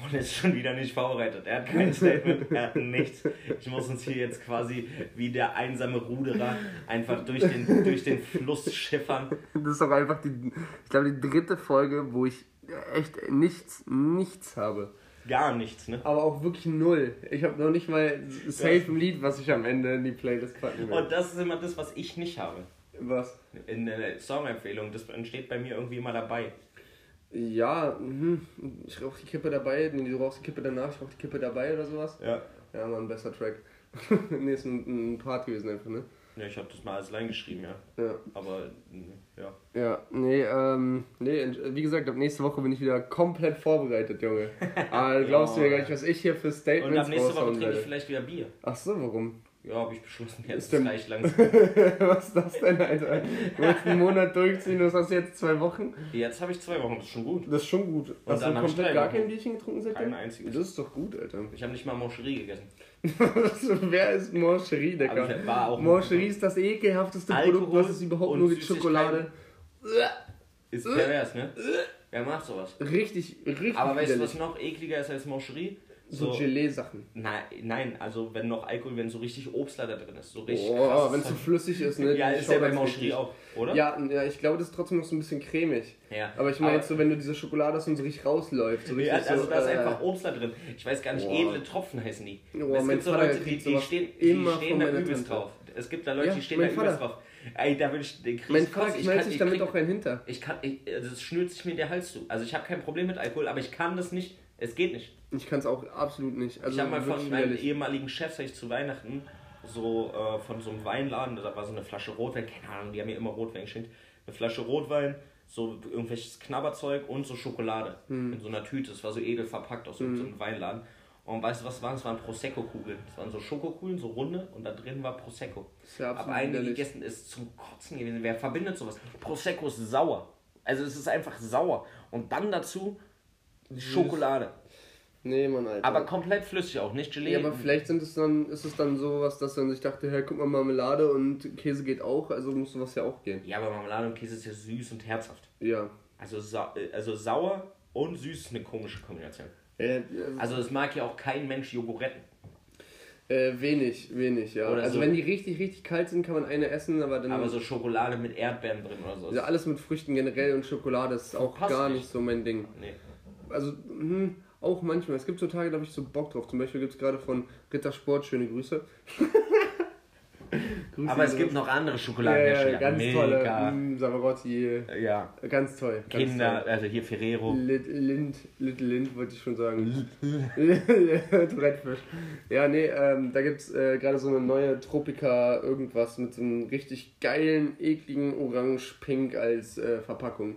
Paul ist schon wieder nicht vorbereitet. Er hat kein Statement, er hat nichts. Ich muss uns hier jetzt quasi wie der einsame Ruderer einfach durch den, durch den Fluss schiffern. Das ist doch einfach die, ich glaube, die dritte Folge, wo ich echt nichts, nichts habe. Gar nichts, ne? Aber auch wirklich null. Ich habe noch nicht mal safe ein Lied, was ich am Ende in die Playlist packen will. Und das ist immer das, was ich nicht habe. was? In der Songempfehlung, das entsteht bei mir irgendwie immer dabei. Ja, mhm. ich rauche die Kippe dabei, nee, du rauchst die Kippe danach, ich rauche die Kippe dabei oder sowas. Ja. Ja, war ein besser Track. nee, ist ein, ein Part gewesen einfach, ne? Ja, ich habe das mal als Line geschrieben, ja. Ja. Aber, mm, ja. Ja, nee, ähm, nee, ent- wie gesagt, ab nächste Woche bin ich wieder komplett vorbereitet, Junge. Aber du glaubst mir gar nicht, was ich hier für Und Statements ab nächste Woche trinke ich vielleicht wieder Bier. Ach so, warum? Ja, habe ich beschlossen. Jetzt Ist reicht langsam. was ist das denn, Alter? Du willst einen Monat durchziehen, das hast du jetzt zwei Wochen? Jetzt habe ich zwei Wochen, das ist schon gut. Das ist schon gut. Hast du dann ich komplett gar kein Bierchen getrunken seitdem? Kein einziges. Das ist doch gut, Alter. Ich habe nicht mal Moncherie gegessen. Wer ist Moncherie, Digga? Moncherie ist das ekelhafteste Alkohol Produkt, was es überhaupt und nur gibt. Schokolade. Ist pervers, ne? Wer macht sowas? Richtig, richtig Aber weißt du, was noch ekliger ist als Moncherie? So, So, Gelee-Sachen. nein, nein, also wenn noch Alkohol, wenn so richtig Obstler da drin ist. So richtig Oh, wenn es so flüssig ist, ne? Ja, ist ja bei richtig. auch, oder? Ja, ja, ich glaube, das ist trotzdem noch so ein bisschen cremig. Ja. Aber ich meine jetzt so, wenn du diese Schokolade hast und so richtig rausläuft. So richtig Ja, also so, da ist äh, einfach Obstler drin. Ich weiß gar nicht, Boah. edle Tropfen heißen die. Boah, es gibt so Vater Leute, die, die stehen, die stehen da übelst drauf. Es gibt da Leute, Ja, die stehen da übelst drauf. Ey, da will ich den krieg Mein ich Vater knallt kann- sich damit krieg- auch rein hinter. Ich kann, ich, es schnürt sich mir der Hals zu. Also ich habe kein Problem mit Alkohol, aber ich kann das nicht. Es geht nicht. Ich kann es auch absolut nicht. Also ich habe mal von meinem ehemaligen Chef, ich zu Weihnachten, so äh, von so einem Weinladen, da war so eine Flasche Rotwein, keine Ahnung, die haben mir immer Rotwein geschenkt. Eine Flasche Rotwein, so irgendwelches Knabberzeug und so Schokolade Hm. in so einer Tüte. Das war so edel verpackt aus so so einem Weinladen. Und weißt du, was waren? Es waren Prosecco-Kugeln. Das waren so Schokokugeln, so runde und da drin war Prosecco. ja Ab absolut einen widerlich. gegessen ist zum Kotzen gewesen. Wer verbindet sowas? Prosecco ist sauer. Also es ist einfach sauer. Und dann dazu Schokolade. Nee, Mann, Alter. Aber komplett flüssig auch, nicht Gelee. ja, aber vielleicht sind es dann, ist es dann so was, dass dann sich dachte, hey, guck mal, Marmelade und Käse geht auch, also muss sowas ja auch gehen. Ja, aber Marmelade und Käse ist ja süß und herzhaft. Ja. Also, sa äh, also sauer und süß ist eine komische Kombination. Äh, Also es mag ja auch kein Mensch Jogoretten. äh, wenig, wenig, ja. Oder also so- wenn die richtig, richtig kalt sind, kann man eine essen, aber dann. Aber so Schokolade mit Erdbeeren drin oder so. also alles mit Früchten generell und Schokolade ist auch Passt gar nicht. nicht so mein Ding. Nee. Also, hm, auch manchmal. Es gibt so Tage, da habe ich so Bock drauf. Zum Beispiel gibt es gerade von Rittersport schöne Grüße. Grüße Aber es gibt noch andere ja, Schokoladenhersteller. ja, ganz tolle mm, Savarotti. Ja. Ganz toll. Ganz Kinder, Toll. also hier Ferrero. Lit, Lind, Little Lind wollte ich schon sagen. Threadfish. Ja, nee, ähm, da gibt es äh, gerade so eine neue Tropica irgendwas mit so einem richtig geilen, ekligen Orange-Pink als äh, Verpackung.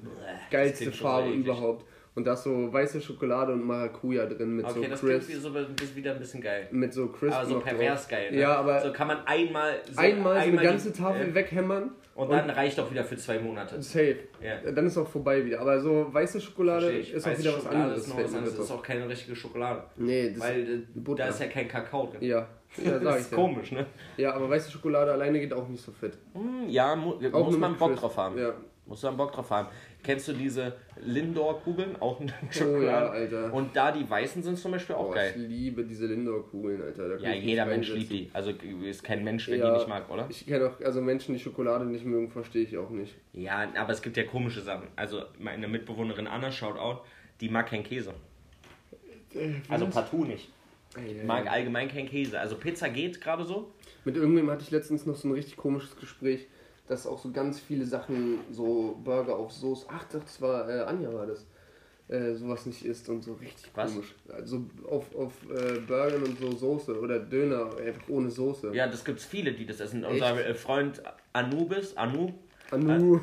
Geilste Farbe überhaupt. Und da ist so weiße Schokolade und Maracuja drin mit Okay, so das klingt Crisp. so, bisschen- wieder ein bisschen geil. Mit so Crisp Aber so pervers drauf. geil. Ne? Ja, aber So kann man einmal so, einmal so eine die- ganze Tafel äh, weghämmern Und dann reicht auch wieder für zwei Monate. safe. Ja. Dann ist auch vorbei wieder. Aber so weiße Schokolade ist auch Weiße wieder was Schokolade anderes. Ist noch was anderes. Das das ist auch keine richtige Schokolade. Nee, das Weil äh, Butter. da ist ja kein Kakao drin. Ja, ja das ist ja. komisch, ne? Ja, aber weiße Schokolade alleine geht auch nicht so fit. Hm, Ja, mu Auch muss man Bock drauf haben. Ja. Muss man Bock drauf haben. Kennst du diese Lindor-Kugeln? Auch eine Oh ja, Schokolade. Alter. Und da die weißen sind zum Beispiel auch Boah, geil. ich liebe diese Lindor-Kugeln, Alter. Ja, ich jeder Mensch liebt die. Also ist kein Mensch, der Ja. die nicht mag, oder? Ich kenne auch, also Menschen, die Schokolade nicht mögen, verstehe ich auch nicht. Ja, aber es gibt ja komische Sachen. Also meine Mitbewohnerin Anna, Shoutout, die mag keinen Käse. Äh, Also partout nicht. Ey, Mag allgemein kein Käse. Also Pizza geht gerade so. Mit irgendwem hatte ich letztens noch so ein richtig komisches Gespräch, dass auch so ganz viele Sachen, so Burger auf Soße, ach, das war, äh, Anja war das, äh, sowas nicht isst und so richtig Was? komisch. Also auf, auf äh, Burgern und so Soße oder Döner einfach ohne Soße. Ja, das gibt's viele, die das essen. Echt? Unser äh, Freund Anubis, Anu, Anu,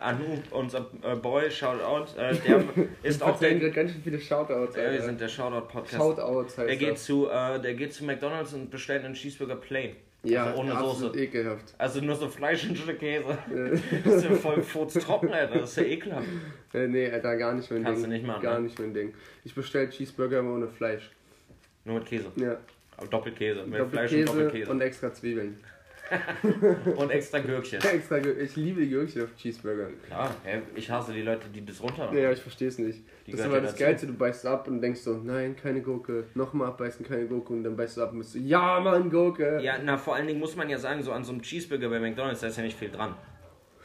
Anu, unser äh, Boy, Shoutout, äh, der ist auch der, ganz schön viele Shoutouts. äh, wir sind der Shoutout-Podcast. Shoutouts heißt Der geht, das. zu, äh, der geht zu McDonalds und bestellt einen Cheeseburger Plain. Ja, also ohne Soße. ekelhaft. Also nur so Fleisch und Stück Käse. Das ist ja voll furztrocken, Alter. Das ist ja ekelhaft. äh, nee, Alter, gar nicht mein Kannst Ding. du nicht machen, Gar ne? nicht mein Ding. Ich bestell Cheeseburger aber ohne Fleisch. Nur mit Käse. Ja. Aber Doppelkäse. Mit Fleisch und Doppelkäse Doppelkäse. und extra Zwiebeln. Und extra Gürkchen. extra, Gür- ich liebe die Gürkchen auf Cheeseburger. Klar, ich hasse die Leute, die das runter. Ja, ich verstehe es nicht. Die das ist aber das dazu. Geilste, du beißt ab und denkst so, nein, keine Gurke. Nochmal abbeißen, keine Gurke und dann beißt du ab und bist so, ja, Mann, Gurke. Ja, na vor allen Dingen muss man ja sagen, so an so einem Cheeseburger bei McDonalds, da ist ja nicht viel dran.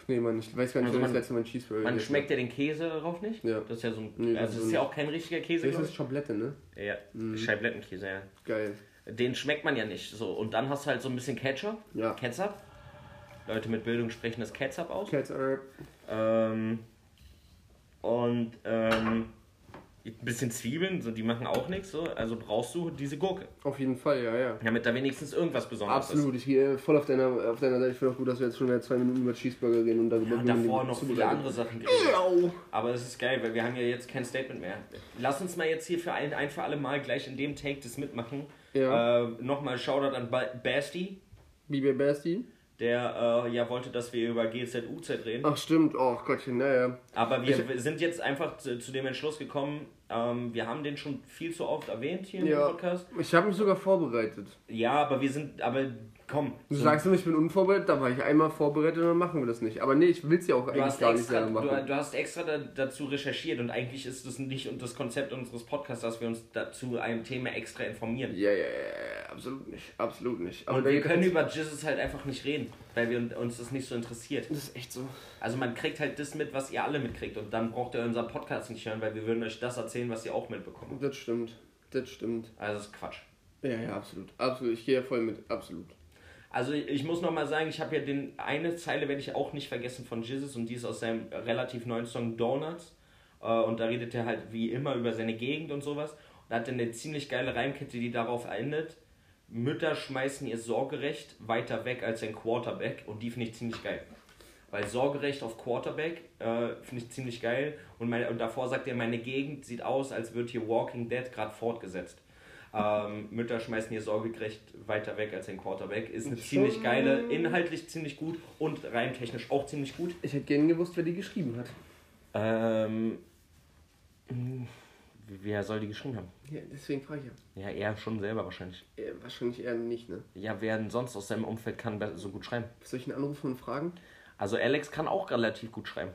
Nee, Mann, ich weiß gar nicht, Also ich das man- letzte Mal einen Cheeseburger Man schmeckt ja den Käse darauf nicht. Ja. Das ist ja so ein. Nee, also das ist so ja ein- auch kein richtiger. Käse. Das ist Schablette, ne? Ja, Mhm. Scheiblettenkäse, ja. Geil. Den schmeckt man ja nicht so. Und dann hast du halt so ein bisschen Ketchup. Ja. Ketchup. Leute mit Bildung sprechen das Ketchup aus. Ketchup. Ähm, und ähm, ein bisschen Zwiebeln, so, die machen auch nichts. So. Also brauchst du diese Gurke. Auf jeden Fall, ja, ja. Damit da wenigstens irgendwas Besonderes Absolut, ich gehe voll auf deiner, auf deiner Seite. Ich finde auch gut, dass wir jetzt schon wieder zwei Minuten über Cheeseburger reden und darüber ist. wie man Davor noch viele zubereitet. andere Sachen geredet. Aber es ist geil, weil wir haben ja jetzt kein Statement mehr. Lass uns mal jetzt hier für ein, ein für alle Mal gleich in dem Take das mitmachen. Ja. Äh, Nochmal Shoutout an Ba- Basti, Bibi Basti. der äh, ja wollte, dass wir über GZUZ reden. Ach, stimmt. Oh, Gottchen, naja. Aber wir sind jetzt einfach zu, zu dem Entschluss gekommen, ähm, wir haben den schon viel zu oft erwähnt hier Ja. im Podcast. Ich habe mich sogar vorbereitet. Ja, aber wir sind, aber komm. Du so- sagst immer, ich bin unvorbereitet, da war ich einmal vorbereitet und dann machen wir das nicht. Aber nee, ich will es ja auch Du eigentlich hast, gar nicht extra, selber du, machen. du hast extra da, dazu recherchiert und eigentlich ist das nicht und das Konzept unseres Podcasts, dass wir uns dazu einem Thema extra informieren. Ja, ja, ja, ja, absolut nicht. Absolut nicht. Und dann wir können über Jesus halt einfach nicht reden, weil wir uns das nicht so interessiert. Das ist echt so. Also man kriegt halt das mit, was ihr alle mitkriegt und dann braucht ihr unseren Podcast nicht hören, weil wir würden euch das erzählen, was ihr auch mitbekommt. Das stimmt. Das stimmt. Also das ist Quatsch. Ja, ja, absolut. Absolut. Ich gehe ja voll mit. Absolut. Also ich muss nochmal sagen, ich habe ja den eine Zeile werde ich auch nicht vergessen von Jesus und die ist aus seinem relativ neuen Song Donuts. Äh, und da redet er halt wie immer über seine Gegend und sowas. Und da hat er eine ziemlich geile Reimkette, die darauf endet. Mütter schmeißen ihr Sorgerecht weiter weg als ein Quarterback und die finde ich ziemlich geil. Weil Sorgerecht auf Quarterback äh, finde ich ziemlich geil und, meine, und davor sagt er, meine Gegend sieht aus, als wird hier Walking Dead gerade fortgesetzt. Ähm, Mütter schmeißen ihr Sorgerecht weiter weg als ein Quarterback. Ist eine Schon- ziemlich geile, inhaltlich ziemlich gut und reimtechnisch auch ziemlich gut. Ich hätte gerne gewusst, wer die geschrieben hat. Ähm, wer soll die geschrieben haben? Ja, deswegen frage ich ja. Ja, er schon selber wahrscheinlich. ja. Wahrscheinlich eher nicht, ne? Ja, wer denn sonst aus seinem Umfeld kann so gut schreiben? Soll ich einen anrufen und fragen? Also Alex kann auch relativ gut schreiben.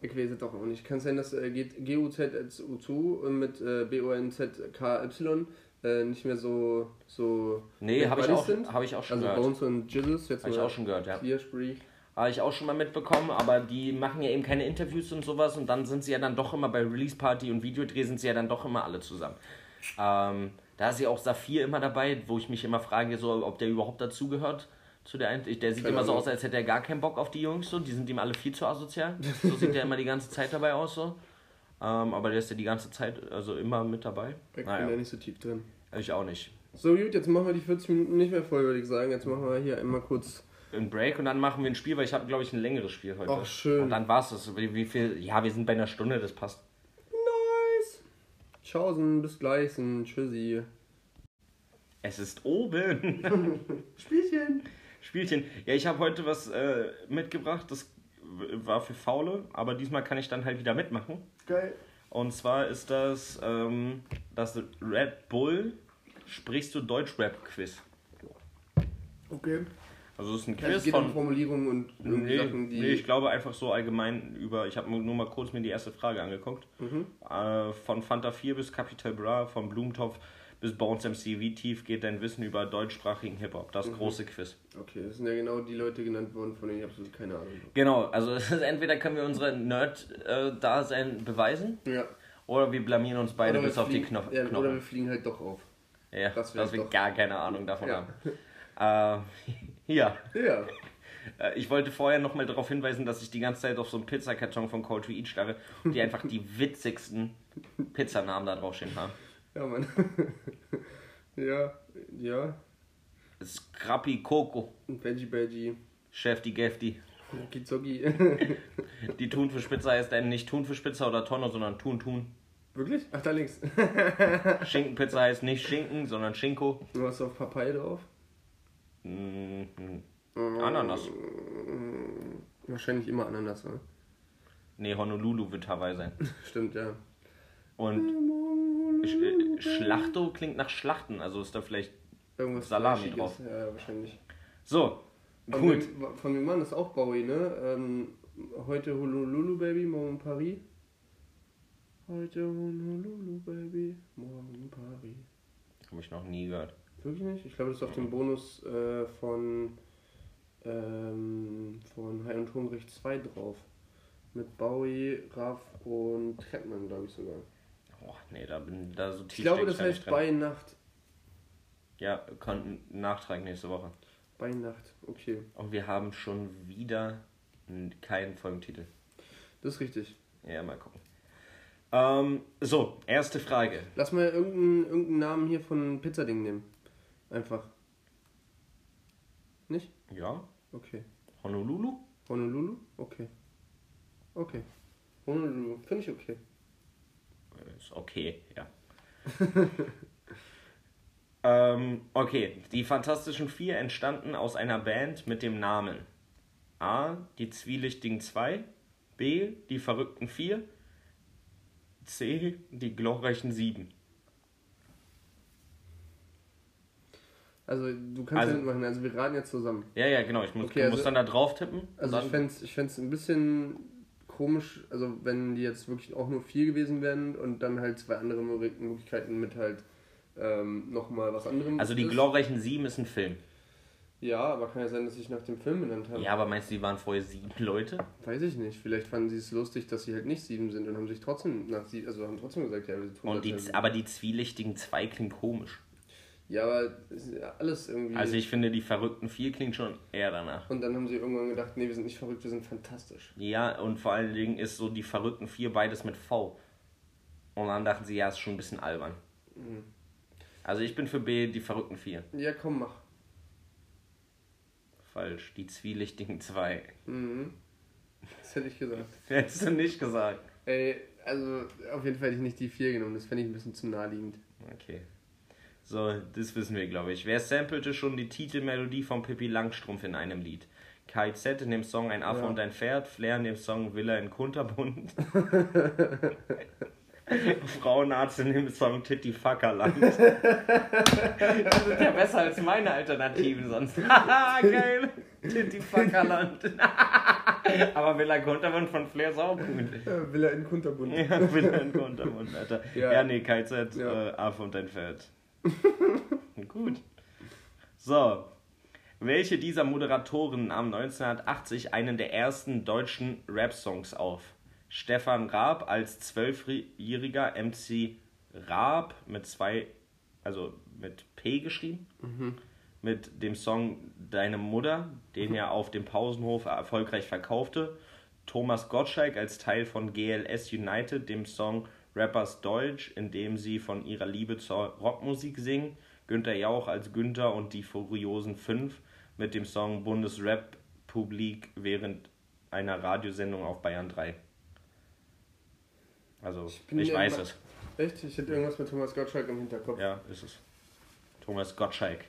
Ich weiß es doch auch nicht. Kann sein, dass äh, geht GUZSU2 und mit äh, BONZKY äh, nicht mehr so. so Nee, habe ich, auch- sind. hab ich auch schon Also gehört. Bones und Jizzes, jetzt Habe ich auch schon gehört, ja. Habe ich auch schon mal mitbekommen, aber die machen ja eben keine Interviews und sowas und dann sind sie ja dann doch immer bei Release Party und Videodreh sind sie ja dann doch immer alle zusammen. Ähm, da ist ja auch Saphir immer dabei, wo ich mich immer frage, so, ob der überhaupt dazugehört. Zu der Ein der sieht Keine immer so aus, als hätte er gar keinen Bock auf die Jungs, so. die sind ihm alle viel zu asozial. So sieht er immer die ganze Zeit dabei aus, so. Ähm, aber der ist ja die ganze Zeit, also immer mit dabei. Ich bin Naja, da nicht so tief drin. ich auch nicht. So gut, jetzt machen wir die 40 Minuten nicht mehr voll, würde ich sagen. Jetzt machen wir hier einmal kurz. Ein Break und dann machen wir ein Spiel, weil ich habe, glaube ich, ein längeres Spiel heute. Ach, schön. Und dann war es das. Wie, wie viel? Ja, wir sind bei einer Stunde, das passt. Nice! Tschaußen, bis gleich, und tschüssi. Es ist oben. Spielchen! Spielchen. Ja, ich habe heute was äh, mitgebracht, das war für Faule, aber diesmal kann ich dann halt wieder mitmachen. Geil. Und zwar ist das ähm, das Red Bull Sprichst du Deutsch-Rap-Quiz. Okay. Also es ist ein Also es Quiz geht um von... Formulierungen und irgendwie Nee, Sachen, die. nee, ich glaube einfach so allgemein über... Ich habe nur mal kurz mir die erste Frage angeguckt. Mhm. Äh, von Fanta 4 bis Capital Bra, von Blumentopf bis Bones MC. Wie tief geht dein Wissen über deutschsprachigen Hip-Hop? Das Mhm. große Quiz. Okay, das sind ja genau die Leute genannt worden, von denen ich absolut keine Ahnung habe. Genau, also es ist entweder können wir unsere Nerd-Dasein beweisen Ja. oder wir blamieren uns beide bis auf die fliegen- Knopf ja, Oder wir Knochen. fliegen halt doch auf. Ja, Das dass wir doch- gar keine Ahnung davon Ja. haben. Äh, ja, Ja. Äh, Ich wollte vorher nochmal darauf hinweisen, dass ich die ganze Zeit auf so einen Pizzakarton von Cold to Eat starre und die einfach die witzigsten Pizzanamen da draufstehen haben. Ja, Mann. ja, ja. Scrappy Coco, Veggie Veggie. Chef die Gefti. Kizogi. Die Thunfischpizza heißt dann nicht Thunfischpizza oder Tonno, sondern Thun Thun. Wirklich? Ach, da links. Schinkenpizza heißt nicht Schinken, sondern Schinko. Du hast auf Papaya drauf? Mm, Ananas. Wahrscheinlich immer Ananas, ne? Nee, Honolulu wird Hawaii sein. Stimmt, ja. Und Schlachto klingt nach Schlachten, also ist da vielleicht. Irgendwas Salami drauf. Ja, wahrscheinlich. So, Von gut. Wem, von wem war das auch Bowie, ne? Ähm, heute Honolulu Baby, morgen Paris. Heute Honolulu Baby, morgen Paris. Habe ich noch nie gehört. Wirklich nicht? Ich glaube, das ist auf dem Bonus äh, von, ähm, von High und Hungrig 2 drauf. Mit Bowie, Raff und Trettmann, glaube ich sogar. Oh, nee, da bin da so tief Ich glaube, das heißt bei Nacht. Ja, kommt Nachtrag nächste Woche. Bei Nacht, okay. Und wir haben schon wieder keinen Folgentitel. Das ist richtig. Ja, mal gucken. Ähm, so, erste Frage. Lass mal irgendeinen, irgendeinen Namen hier von Pizzading nehmen. Einfach. Nicht? Ja, Okay. Honolulu? Honolulu? Okay. Okay. Honolulu, finde ich okay. Ist okay, ja. ähm, okay, die Fantastischen Vier entstanden aus einer Band mit dem Namen A. Die Zwielichtigen Zwei, B. Die Verrückten Vier, C. Die glorreichen Sieben. Also, du kannst Also- ja mitmachen. Also, wir raten jetzt zusammen. Ja, ja, genau. Ich muss, Okay, du also- musst dann da drauf tippen. Also, ich fände es ich fänd's ein bisschen komisch, also, wenn die jetzt wirklich auch nur vier gewesen wären und dann halt zwei andere Möglich- Möglichkeiten mit halt ähm, nochmal was anderem. also die ist. glorreichen Sieben ist ein Film. Ja, aber kann ja sein, dass ich nach dem Film benannt habe. Ja, aber meinst du, die waren vorher sieben Leute? Weiß ich nicht. Vielleicht fanden sie es lustig, dass sie halt nicht sieben sind und haben sich trotzdem nach sie, also haben trotzdem gesagt, ja, wir tun Und die, aber die Zwielichtigen Zwei klingt komisch. Ja, aber alles irgendwie. Also ich finde, die Verrückten Vier klingt schon eher danach. und dann haben sie irgendwann gedacht, nee, wir sind nicht verrückt, wir sind fantastisch. Ja, und vor allen Dingen ist so die Verrückten Vier beides mit V. Und dann dachten sie, ja, ist schon ein bisschen albern. Mhm. Also ich bin für B, die Verrückten Vier. Ja, komm, mach. Falsch, die Zwielichtigen Zwei. Mhm. Das hätte ich gesagt. Hättest du nicht gesagt. Ey, also auf jeden Fall hätte ich nicht die vier genommen, das fände ich ein bisschen zu naheliegend. Okay. So, das wissen wir, glaube ich. Wer samplte schon die Titelmelodie von Pippi Langstrumpf in einem Lied? KZ in dem Song Ein Affe Ja. und ein Pferd, Flair in dem Song Villa in Kunterbund. Frauenarzt in dem Song Titty Fuckerland. das ist ja besser als meine Alternativen sonst. Haha, geil. Titty Fuckerland. Aber Villa in Kunterbund von Flair ist auch gut. Ja, will er in Kunterbund. Ja, Villa in Kunterbund, Alter. Ja, Ja. nee, KZ, Ja. Äh, Affe und ein Pferd. Gut. So. Welche dieser Moderatoren nahm 1980 einen der ersten deutschen Rap-Songs auf? Stefan Raab als zwölfjähriger MC Raab mit zwei, also mit P geschrieben, mit dem Song Deine Mutter, den er auf dem Pausenhof erfolgreich verkaufte. Thomas Gottschalk als Teil von GLS United, dem Song Rappers Deutsch, in dem sie von ihrer Liebe zur Rockmusik singen. Günther Jauch als Günther und die Furiosen 5 mit dem Song Bundesrap-Publik während einer Radiosendung auf Bayern 3. Also, ich, ja weiß es. Echt? Ich hätte irgendwas mit Thomas Gottschalk im Hinterkopf. Ja, ist es. Thomas Gottschalk.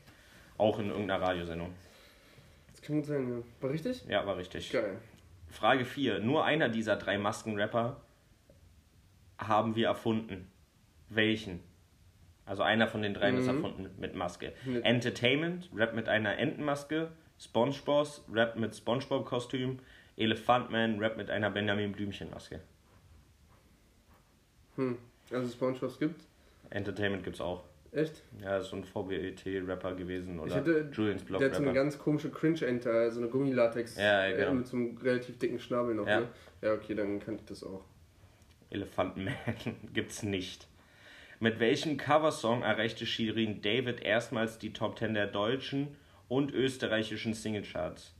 Auch in irgendeiner Radiosendung. Das kann gut sein, ja. War richtig? Ja, war richtig. Geil. Frage 4. Nur einer dieser drei Maskenrapper haben wir erfunden. Welchen? Also einer von den dreien ist Mhm. erfunden mit Maske. Mit- Entertainment, Rap mit einer Entenmaske. SpongeBob, Rap mit SpongeBob-Kostüm. Elefantman, Rap mit einer Benjamin Blümchen-Maske. Hm. Also Spongebob gibt? Entertainment gibt's auch. Echt? Ja, ist so ein VBT-Rapper gewesen Ich oder hätte- Julians Der hat so eine ganz komische Cringe-Enter, so eine Gummilatex. Ja, ja, genau. äh, Mit so einem relativ dicken Schnabel noch, Ja. ne? Ja, okay, dann kannte ich das auch. Elefantenman gibt's nicht. Mit welchem Coversong erreichte Shirin David erstmals die Top 10 der deutschen und österreichischen Singlecharts?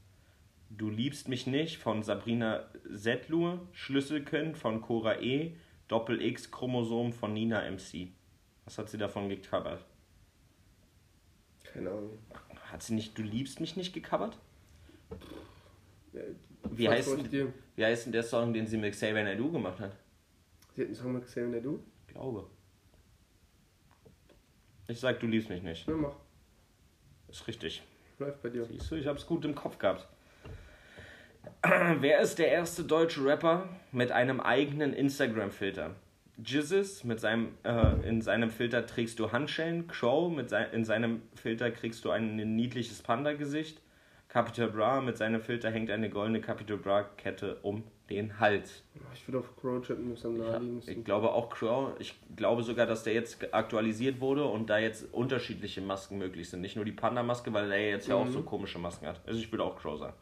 Du liebst mich nicht von Sabrina Settlur, Schlüsselken von Cora E, Doppel X Chromosom von Nina MC. Was hat sie davon gecovert? Keine Ahnung. Hat sie nicht Du liebst mich nicht gecovert? Ja, Wie heißt, wie heißt denn der Song, den sie mit Xavier Naidoo gemacht hat? Sie hat einen Song mit Xavier Naidoo? Glaube. Ich sag, du liebst mich nicht. Ja, mach. Ist richtig. Läuft bei dir. Siehst du, ich hab's gut im Kopf gehabt. Wer ist der erste deutsche Rapper mit einem eigenen Instagram-Filter? Jizzes, mit seinem, äh, in seinem Filter trägst du Handschellen. Crow, mit sei, in seinem Filter kriegst du ein niedliches Panda-Gesicht. Capital Bra, mit seinem Filter hängt eine goldene Capital Bra-Kette um den Hals. Ich würde auf Crow chatten, muss am naheliegendsten. ich glaube auch Crow. Ich glaube sogar, dass der jetzt aktualisiert wurde und da jetzt unterschiedliche Masken möglich sind. Nicht nur die Panda-Maske, weil er jetzt ja auch so komische Masken hat. Also ich würde auch Crow sagen.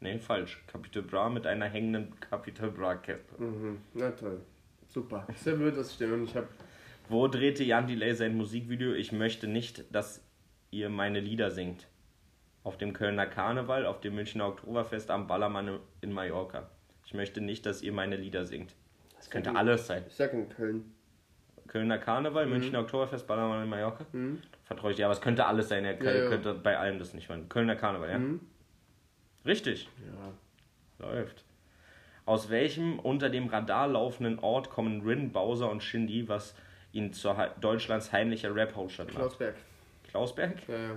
Nee, falsch. Capital Bra mit einer hängenden Capital Bra-Kette. Mhm. Na toll. Super. Sehr blöd, dass ich den noch nicht habe. Wo drehte Jan Delay sein Musikvideo? Ich möchte nicht, dass ihr meine Lieder singt. Auf dem Kölner Karneval, auf dem Münchner Oktoberfest, am Ballermann in Mallorca. Ich möchte nicht, dass ihr meine Lieder singt. Das könnte alles sein. Ich sag in Köln. Kölner Karneval, Münchner Oktoberfest, Ballermann in Mallorca. Mhm. Vertraue ich dir, aber es könnte alles sein. Er Ja, ja. könnte bei allem das nicht machen. Kölner Karneval, ja? Mhm. Richtig. Ja. Läuft. Aus welchem unter dem Radar laufenden Ort kommen Rin, Bowser und Shindy, was ihn zu Deutschlands heimlicher Rap-Hauptstadt macht? Klausberg. Klausberg? Ja, ja.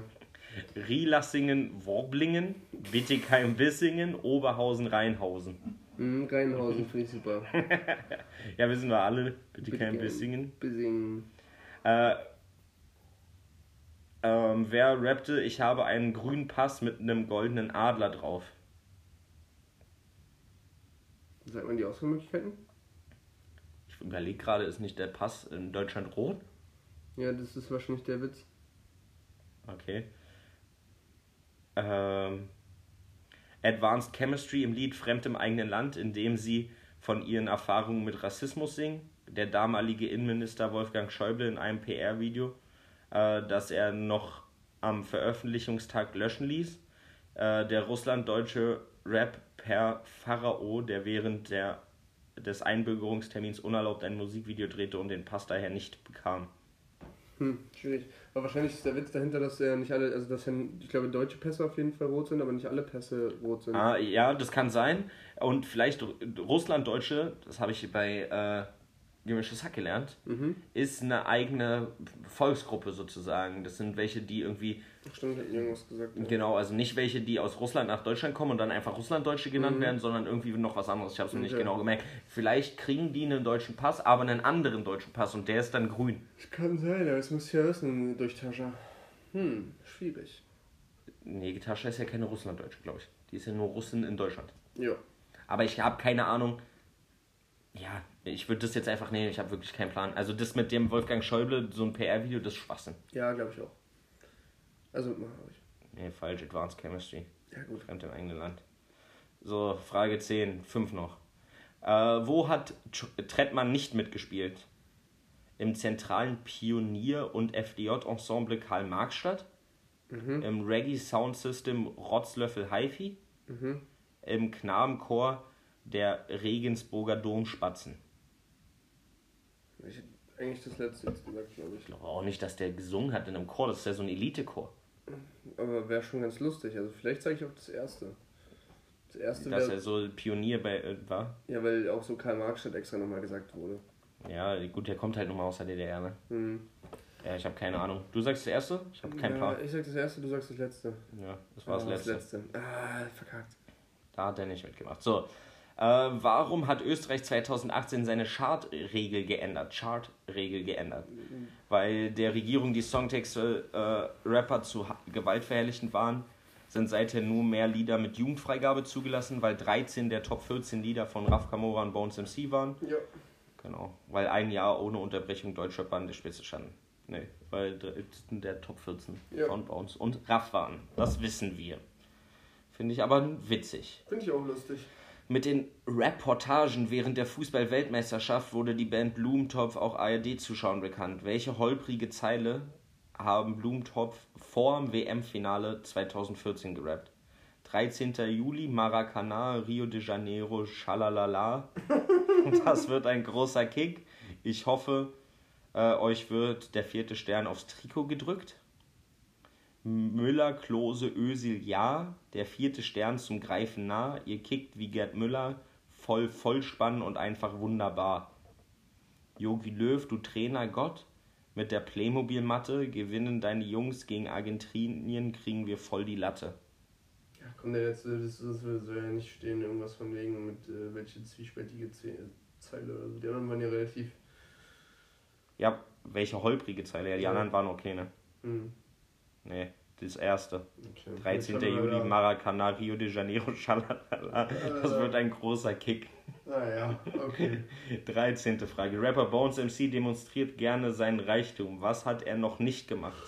Rielassingen, Worblingen, Wittigheim, Wissingen, Oberhausen, Rheinhausen. Mhm, Rheinhausen finde ich super. Ja, wissen wir alle. Wittigheim, Wittigheim. Wissingen. Bissingen. Äh, ähm, wer rappte, ich habe einen grünen Pass mit einem goldenen Adler drauf? Sagt man die Auswahlmöglichkeiten? Ich überlege gerade, ist nicht der Pass in Deutschland rot? Ja, das ist wahrscheinlich der Witz. Okay. Ähm, Advanced Chemistry im Lied Fremd im eigenen Land, in dem sie von ihren Erfahrungen mit Rassismus singen. Der damalige Innenminister Wolfgang Schäuble in einem PR-Video, äh, das er noch am Veröffentlichungstag löschen ließ. Äh, der russlanddeutsche Rap per Pharao, der während der, des Einbürgerungstermins unerlaubt ein Musikvideo drehte und den Pass daher nicht bekam. Hm, schwierig. Aber wahrscheinlich ist der Witz dahinter, dass ja nicht alle, also dass ja, ich glaube, deutsche Pässe auf jeden Fall rot sind, aber nicht alle Pässe rot sind. Ah, ja, das kann sein. Und vielleicht Ru- Russlanddeutsche, das habe ich bei äh, Gemischtes Hack gelernt, Mhm. ist eine eigene Volksgruppe sozusagen. Das sind welche, die irgendwie, Stimmt, hat irgendwas gesagt. Ja. genau, also nicht welche, die aus Russland nach Deutschland kommen und dann einfach Russlanddeutsche genannt werden, sondern irgendwie noch was anderes. Ich habe es mir nicht Okay. genau gemerkt. Vielleicht kriegen die einen deutschen Pass, aber einen anderen deutschen Pass und der ist dann grün. Das kann sein, aber das muss ich ja wissen durch Tascha. Hm, schwierig. Nee, Tascha ist ja keine Russlanddeutsche, glaube ich. Die ist ja nur Russin in Deutschland. Ja. Aber ich habe keine Ahnung. Ja, ich würde das jetzt einfach nehmen, ich habe wirklich keinen Plan. Also das mit dem Wolfgang Schäuble, so ein PR-Video, das ist Schwachsinn. Ja, glaube ich auch. Also, mach ich. Nee, falsch, Advanced Chemistry. Ja, gut. Fremd im eigenen Land. So, Frage 10, 5 noch. Äh, wo hat Tr- Trettmann nicht mitgespielt? Im zentralen Pionier- und FDJ-Ensemble Karl-Marx-Stadt? Mhm. Im Reggae Sound System Rotzlöffel Haifi? Mhm. Im Knabenchor der Regensburger Domspatzen? Ich hätte eigentlich das letzte jetzt gesagt, glaube ich. Ich glaube auch nicht, dass der gesungen hat in einem Chor. Das ist ja so ein Elite-Chor. Aber wäre schon ganz lustig. Also, vielleicht sage ich auch das erste. Das erste Dass wäre. er so Pionier bei, äh, war. Ja, weil auch so Karl Marx statt extra nochmal gesagt wurde. Ja, gut, der kommt halt nochmal aus der DDR, ne? Hm. Ja, ich habe keine Ahnung. Du sagst das erste? Ich habe keinen ja, Plan. Ich sag das erste, du sagst das letzte. Ja, das war das Ah, letzte. Das letzte. Ah, verkackt. Da hat er nicht mitgemacht. So. Äh, warum hat Österreich 2018 seine Chartregel geändert? Chartregel geändert. Weil der Regierung die Songtexte äh, Rapper zu gewaltverherrlichend waren, sind seither nur mehr Lieder mit Jugendfreigabe zugelassen, weil 13 der Top 14 Lieder von Raf Kamora und Bones MC waren. Ja. Genau. Weil ein Jahr ohne Unterbrechung deutscher Band der Spitze standen. Nee, weil 13 der Top 14 Ja. von Bones und Raff waren. Das wissen wir. Finde ich aber witzig. Finde ich auch lustig. Mit den Reportagen während der Fußball-Weltmeisterschaft wurde die Band Blumentopf auch ARD-Zuschauern bekannt. Welche holprige Zeile haben Blumentopf vor dem WM-Finale 2014 gerappt? 13. Juli, Maracanã, Rio de Janeiro, Schalalala. Das wird ein großer Kick. Ich hoffe, äh, euch wird der vierte Stern aufs Trikot gedrückt. Müller, Klose, Ösil, ja. Der vierte Stern zum Greifen nah. Ihr kickt wie Gerd Müller. Voll Vollspann und einfach wunderbar. Jogi Löw, du Trainer Gott. Mit der Playmobil-Matte gewinnen deine Jungs gegen Argentinien, kriegen wir voll die Latte. Ja, komm, der letzte, das, das soll ja nicht stehen, irgendwas von wegen mit äh, welche zwiespältige Ze Zeile oder so. Die anderen waren ja relativ. Ja, welche holprige Zeile? Ja, die Ja. anderen waren okay, ne? Hm. Nee, das erste. Okay. 13. Schalalala. Juli, Maracanã, Rio de Janeiro, Schalalala. Das wird ein großer Kick. Ah ja, okay. 13. Frage. Rapper Bones MC demonstriert gerne seinen Reichtum. Was hat er noch nicht gemacht?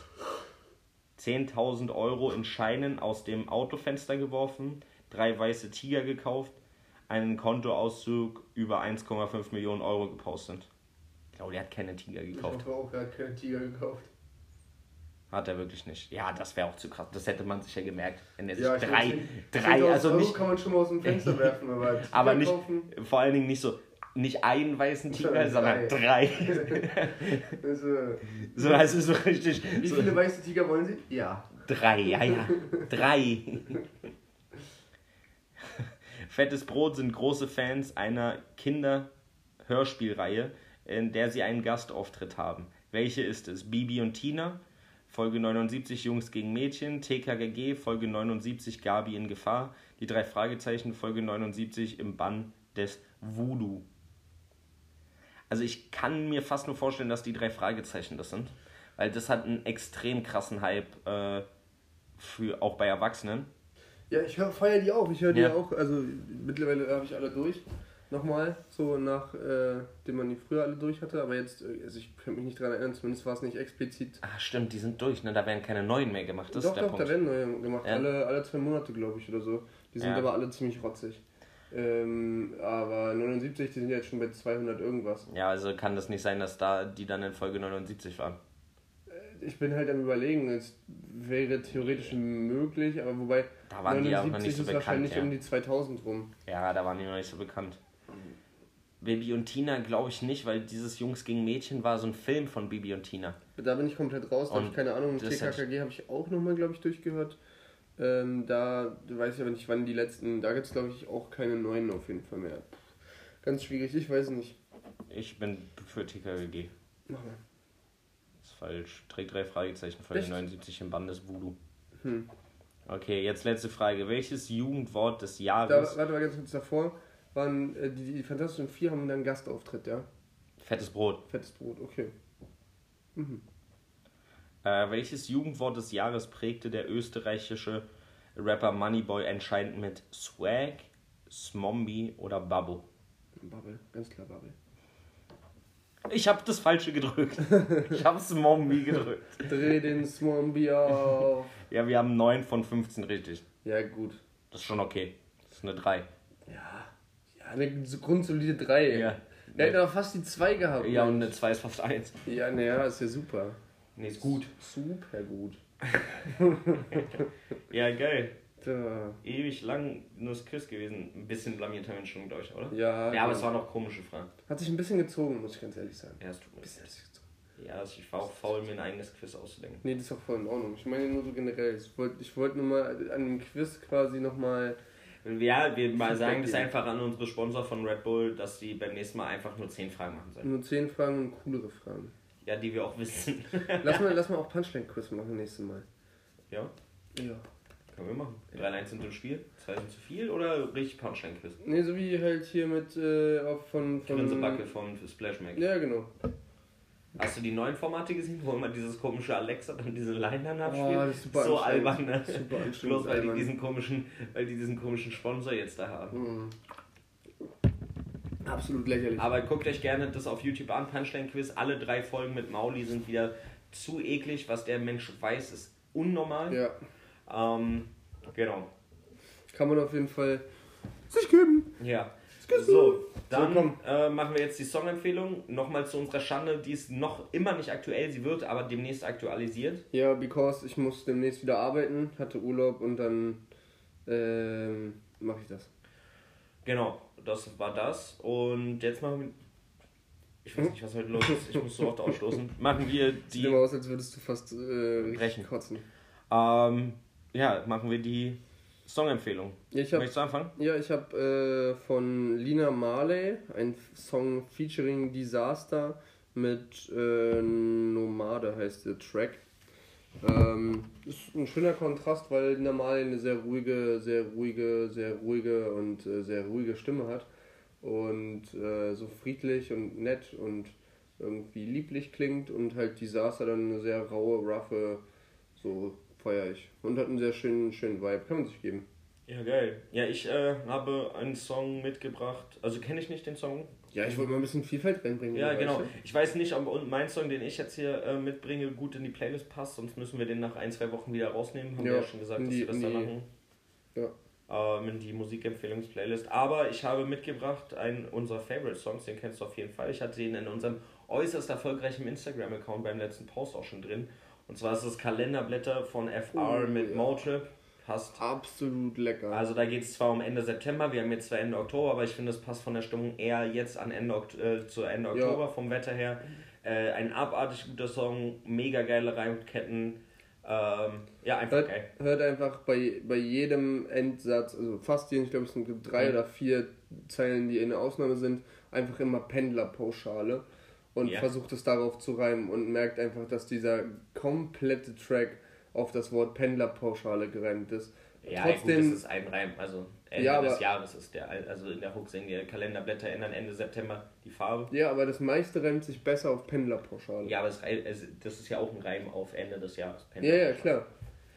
10.000 Euro in Scheinen aus dem Autofenster geworfen, drei weiße Tiger gekauft, einen Kontoauszug über 1,5 Millionen Euro gepostet. Ich glaube, der hat keine Tiger Ich gekauft. hoffe auch, er hat keine Tiger gekauft. Hat er wirklich nicht. Ja, das wäre auch zu krass. Das hätte man sich ja gemerkt, wenn er sich Ja, drei, glaub, drei, 10.000 also Euro nicht, kann man schon mal aus dem Fenster werfen, aber aber nicht, kaufen, vor allen Dingen nicht so, nicht einen weißen Tiger, Drei. sondern drei. äh, So, also so richtig. Wie so, viele weiße Tiger wollen Sie? Ja. Drei, ja, ja. Drei. Fettes Brot sind große Fans einer Kinder-Hörspielreihe, in der sie einen Gastauftritt haben. Welche ist es? Bibi und Tina, Folge 79 Jungs gegen Mädchen, TKGG, Folge 79 Gabi in Gefahr, die drei Fragezeichen, Folge 79 im Bann des Voodoo. Also ich kann mir fast nur vorstellen, dass die drei Fragezeichen das sind, weil das hat einen extrem krassen Hype äh, für auch bei Erwachsenen. Ja, ich feiere die auch. Ich höre die Ja. auch. Also mittlerweile habe ich alle durch. Nochmal, so nach, äh, dem man die früher alle durch hatte. Aber jetzt, äh, also ich kann mich nicht daran erinnern, zumindest war es nicht explizit. Ah, stimmt, die sind durch, ne? Da werden keine neuen mehr gemacht. Das doch, ist der doch, Punkt. da werden neue gemacht. Ja. Alle, alle zwei Monate, glaube ich, oder so. Die sind Ja. aber alle ziemlich rotzig. Ähm, aber 79, die sind ja jetzt schon bei 200 irgendwas. Ja, also kann das nicht sein, dass da die dann in Folge 79 waren. Ich bin halt am überlegen, es wäre theoretisch möglich, aber wobei Da waren die auch noch nicht so ist bekannt. wahrscheinlich Ja. um die 2000 rum. ja, da waren die noch nicht so bekannt. Bibi und Tina glaube ich nicht, weil dieses Jungs gegen Mädchen war so ein Film von Bibi und Tina. Da bin ich komplett raus, da habe ich keine Ahnung. TKKG habe ich auch nochmal, glaube ich, durchgehört. Ähm, da weiß ich aber nicht, wann die letzten. Da gibt es, glaube ich, auch keine neuen auf jeden Fall mehr. Ganz schwierig, ich weiß nicht. Ich bin für TKGG. Mach mal. ist falsch. Trägt drei Fragezeichen, Folge Echt? 79 im Band des Voodoo. Hm. Okay, jetzt letzte Frage. Welches Jugendwort des Da, Jahres... warte mal ganz kurz davor. Waren, äh, die, die Fantastischen Vier haben dann einen Gastauftritt, ja? Fettes Brot. Fettes Brot, okay. Mhm. Äh, welches Jugendwort des Jahres prägte der österreichische Rapper Moneyboy entscheidend mit Swag, Smombi oder Babbo? Bubble, ganz klar Bubble. Ich habe das Falsche gedrückt. Ich habe Smombi gedrückt. Dreh den Swampy auf. Ja, wir haben 9 von 15 richtig. Ja, gut. Das ist schon okay. Das ist eine 3. Ja, ja eine so grundsolide 3. Ja. Der hätte aber fast die 2 gehabt. Ja, und eine 2 ist fast 1. Ja, naja, ist ja super. Nee, ist gut. Super gut. Ja, geil. Da. Ewig lang nur das Quiz gewesen. Ein bisschen blamiert haben wir schon, glaube ich, oder? Ja, Ja, aber es waren noch komische Fragen. hat sich ein bisschen gezogen, muss ich ganz ehrlich sagen. Ja, es tut mir bisschen hat leid. sich gezogen. Ja, also ich war auch faul, mir ein eigenes Quiz auszudenken. Nee, das ist auch voll in Ordnung. Ich meine nur so generell. Ich wollte ich wollt nur mal an dem Quiz quasi nochmal. Ja, wir mal sagen das einfach an unsere Sponsor von Red Bull, dass die beim nächsten Mal einfach nur 10 Fragen machen sollen. Nur 10 Fragen und coolere Fragen. Ja, die wir auch wissen. Lass mal, lass mal auch Punchline-Quiz machen nächstes Mal. ja, Ja. können wir machen. 3 1 sind im Spiel, 2 sind zu viel oder richtig Punchline-Quiz? Nee, so wie halt hier mit äh, auch von. von Grinsebacke von Splash Mac. Ja, genau. Hast du die neuen Formate gesehen, wo immer dieses komische Alexa dann diese Line dann Oh, abspielt? das ist super so albern, ne? Super. Bloß weil die, diesen komischen, weil die diesen komischen Sponsor jetzt da haben. Mhm. Absolut lächerlich. Aber guckt euch gerne das auf YouTube an, Punchline Quiz. Alle drei Folgen mit Mauli sind wieder zu eklig. Was der Mensch weiß, ist unnormal. Ja. Ähm, genau. Kann man auf jeden Fall sich geben. Ja. So, dann So, äh, machen wir jetzt die Songempfehlung. Nochmal zu unserer Schande, die ist noch immer nicht aktuell. Sie wird aber demnächst aktualisiert. Ja, because ich muss demnächst wieder arbeiten, hatte Urlaub und dann ähm, mache ich das. Genau, das war das. Und jetzt machen wir. Ich weiß nicht, was heute los ist. Ich muss so oft ausstoßen. Machen wir Sieht die. immer aus, als würdest du fast äh, Brechen. kotzen. Ähm, ja, machen wir die Songempfehlung. Ja, ich habe Möchtest du anfangen? ja, ich hab, äh, von Lina Marley ein Song featuring Disaster mit äh, Nomade heißt der Track. Ähm, ist ein schöner Kontrast, weil Lina Marley eine sehr ruhige, sehr ruhige, sehr ruhige und äh, sehr ruhige Stimme hat. Und äh, so friedlich und nett und irgendwie lieblich klingt und halt Disaster dann eine sehr raue, roughe, so feier ich. Und hat einen sehr schönen, schönen Vibe, kann man sich geben. Ja, geil. Ja, ich äh, habe einen Song mitgebracht. Also kenne ich nicht den Song. Ja, ich wollte mal ein bisschen Vielfalt reinbringen. Ja, genau. du? Ich weiß nicht, ob mein Song, den ich jetzt hier äh, mitbringe, gut in die Playlist passt. Sonst müssen wir den nach ein, zwei Wochen wieder rausnehmen. Haben wir Ja, ja schon gesagt, dass die- wir das in da die- machen. Ja. Ähm, in die Musikempfehlungsplaylist. Aber ich habe mitgebracht einen unserer Favorite Songs, den kennst du auf jeden Fall. Ich hatte ihn in unserem äußerst erfolgreichen Instagram-Account beim letzten Post auch schon drin. Und zwar ist es Kalenderblätter von FR Oh, mit ja. Motrip. Passt. Absolut lecker. Also da geht es zwar um Ende September, wir haben jetzt zwar Ende Oktober, aber ich finde, es passt von der Stimmung eher jetzt an Ende äh, zu Ende Ja. Oktober vom Wetter her. Äh, ein abartig guter Song, mega geile Reimketten. Ähm, ja, einfach hört, geil. hört einfach bei, bei jedem Endsatz, also fast jeden, ich glaube es sind drei Mhm. oder vier Zeilen, die eine Ausnahme sind, einfach immer Pendlerpauschale und Ja. versucht es darauf zu reimen und merkt einfach, dass dieser komplette Track auf das Wort Pendlerpauschale gereimt ist. Ja, Trotzdem- gut, das ist ein Reim. Also Ende Ja, des Jahres ist der, also in der Hook singen die Kalenderblätter ändern Ende September die Farbe. Ja, aber das meiste reimt sich besser auf Pendlerpauschale. Ja, aber es, es, das ist ja auch ein Reim auf Ende des Jahres. ja, ja, klar.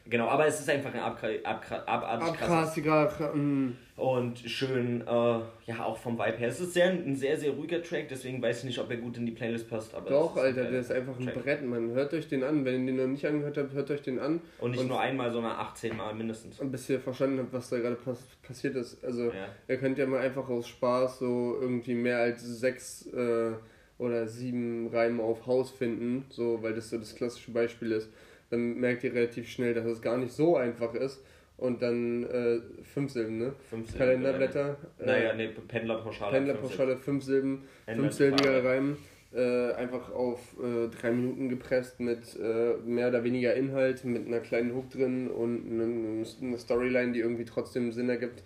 Genau, aber es ist einfach ein abartig Abkrasiger, mm, und schön, äh, ja, auch vom Vibe her. Es ist sehr, ein sehr, sehr ruhiger Track, deswegen weiß ich nicht, ob er gut in die Playlist passt. Aber Doch, ein Alter, der ist einfach ein Track. Brett, man. Hört euch den an. Wenn ihr den noch nicht angehört habt, hört euch den an. Und nicht Und- nur einmal, sondern 18 Mal mindestens. Und bis ihr verstanden habt, was da gerade pass passiert ist. Also, Ja. ihr könnt ja mal einfach aus Spaß so irgendwie mehr als sechs äh, oder sieben Reime auf Haus finden, so, weil das so das klassische Beispiel ist. Dann merkt ihr relativ schnell, dass es gar nicht so einfach ist. Und dann äh, fünf Silben, ne? 15, Kalenderblätter. Äh, naja, nee, Pendlerpauschale. Pendlerpauschale, fünf Silben, fünfsilbiger Reim, äh, einfach auf äh, drei Minuten gepresst mit äh, mehr oder weniger Inhalt, mit einer kleinen Hook drin und eine, eine Storyline, die irgendwie trotzdem Sinn ergibt,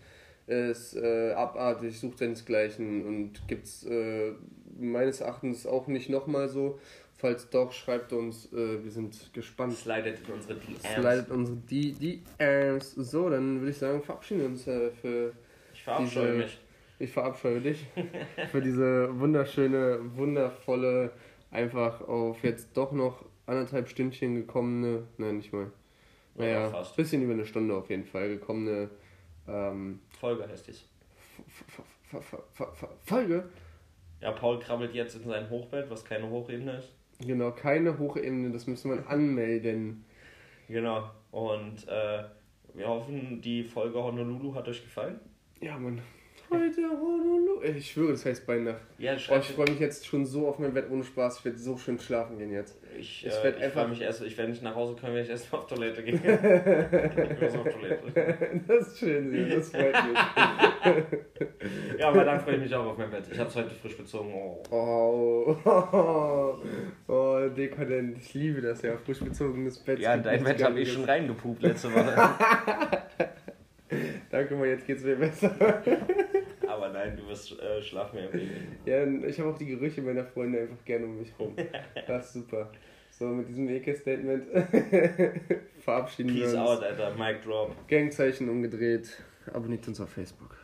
ist äh, abartig, sucht seinesgleichen und gibt's äh, meines Erachtens auch nicht nochmal so. Falls doch, schreibt uns, äh, wir sind gespannt. Slidet in unsere DMs. Slidet unsere die die Arms. So, dann würde ich sagen, verabschieden wir uns äh, für Ich verabscheue diese- mich. ich verabscheue dich für diese wunderschöne, wundervolle, einfach auf jetzt doch noch anderthalb Stündchen gekommene, nein, nicht mal, Ja, naja, fast. bisschen über eine Stunde auf jeden Fall gekommene ähm, Folge heißt es. Folge. Ja, Paul krabbelt jetzt in sein Hochbett, was keine Hochebene ist. Genau, keine Hochebene, das müsste man anmelden. Genau. Und äh, wir hoffen, die Folge Honolulu hat euch gefallen. Ja, Mann. Heute Honolulu. Ich schwöre, das heißt bei Nacht. Ja, Oh, ich freue mich jetzt schon so auf mein Bett ohne Spaß. Ich werde so schön schlafen gehen jetzt. Ich, äh, ich einfach- freue mich erst, ich werde nicht nach Hause können, wenn ich erst mal auf Toilette gehe. ich muss auf Toilette. Das ist schön, das freut mich. Ja, aber dann freue ich mich auch auf mein Bett. Ich habe es heute frisch bezogen. Oh. Oh, oh, oh, dekadent. Ich liebe das ja. Frisch bezogenes Bett. Ja, in dein Bett habe ich schon reingepupt letzte Woche. Danke mal, jetzt geht's mir besser. aber nein, du wirst äh, schlafen mehr im Leben. Ja, ich habe auch die Gerüche meiner Freunde einfach gerne um mich rum. Das ist super. So, mit diesem Eke-Statement verabschieden Peace wir uns. out, Alter. Mic drop. Gangzeichen umgedreht. Abonniert uns auf Facebook.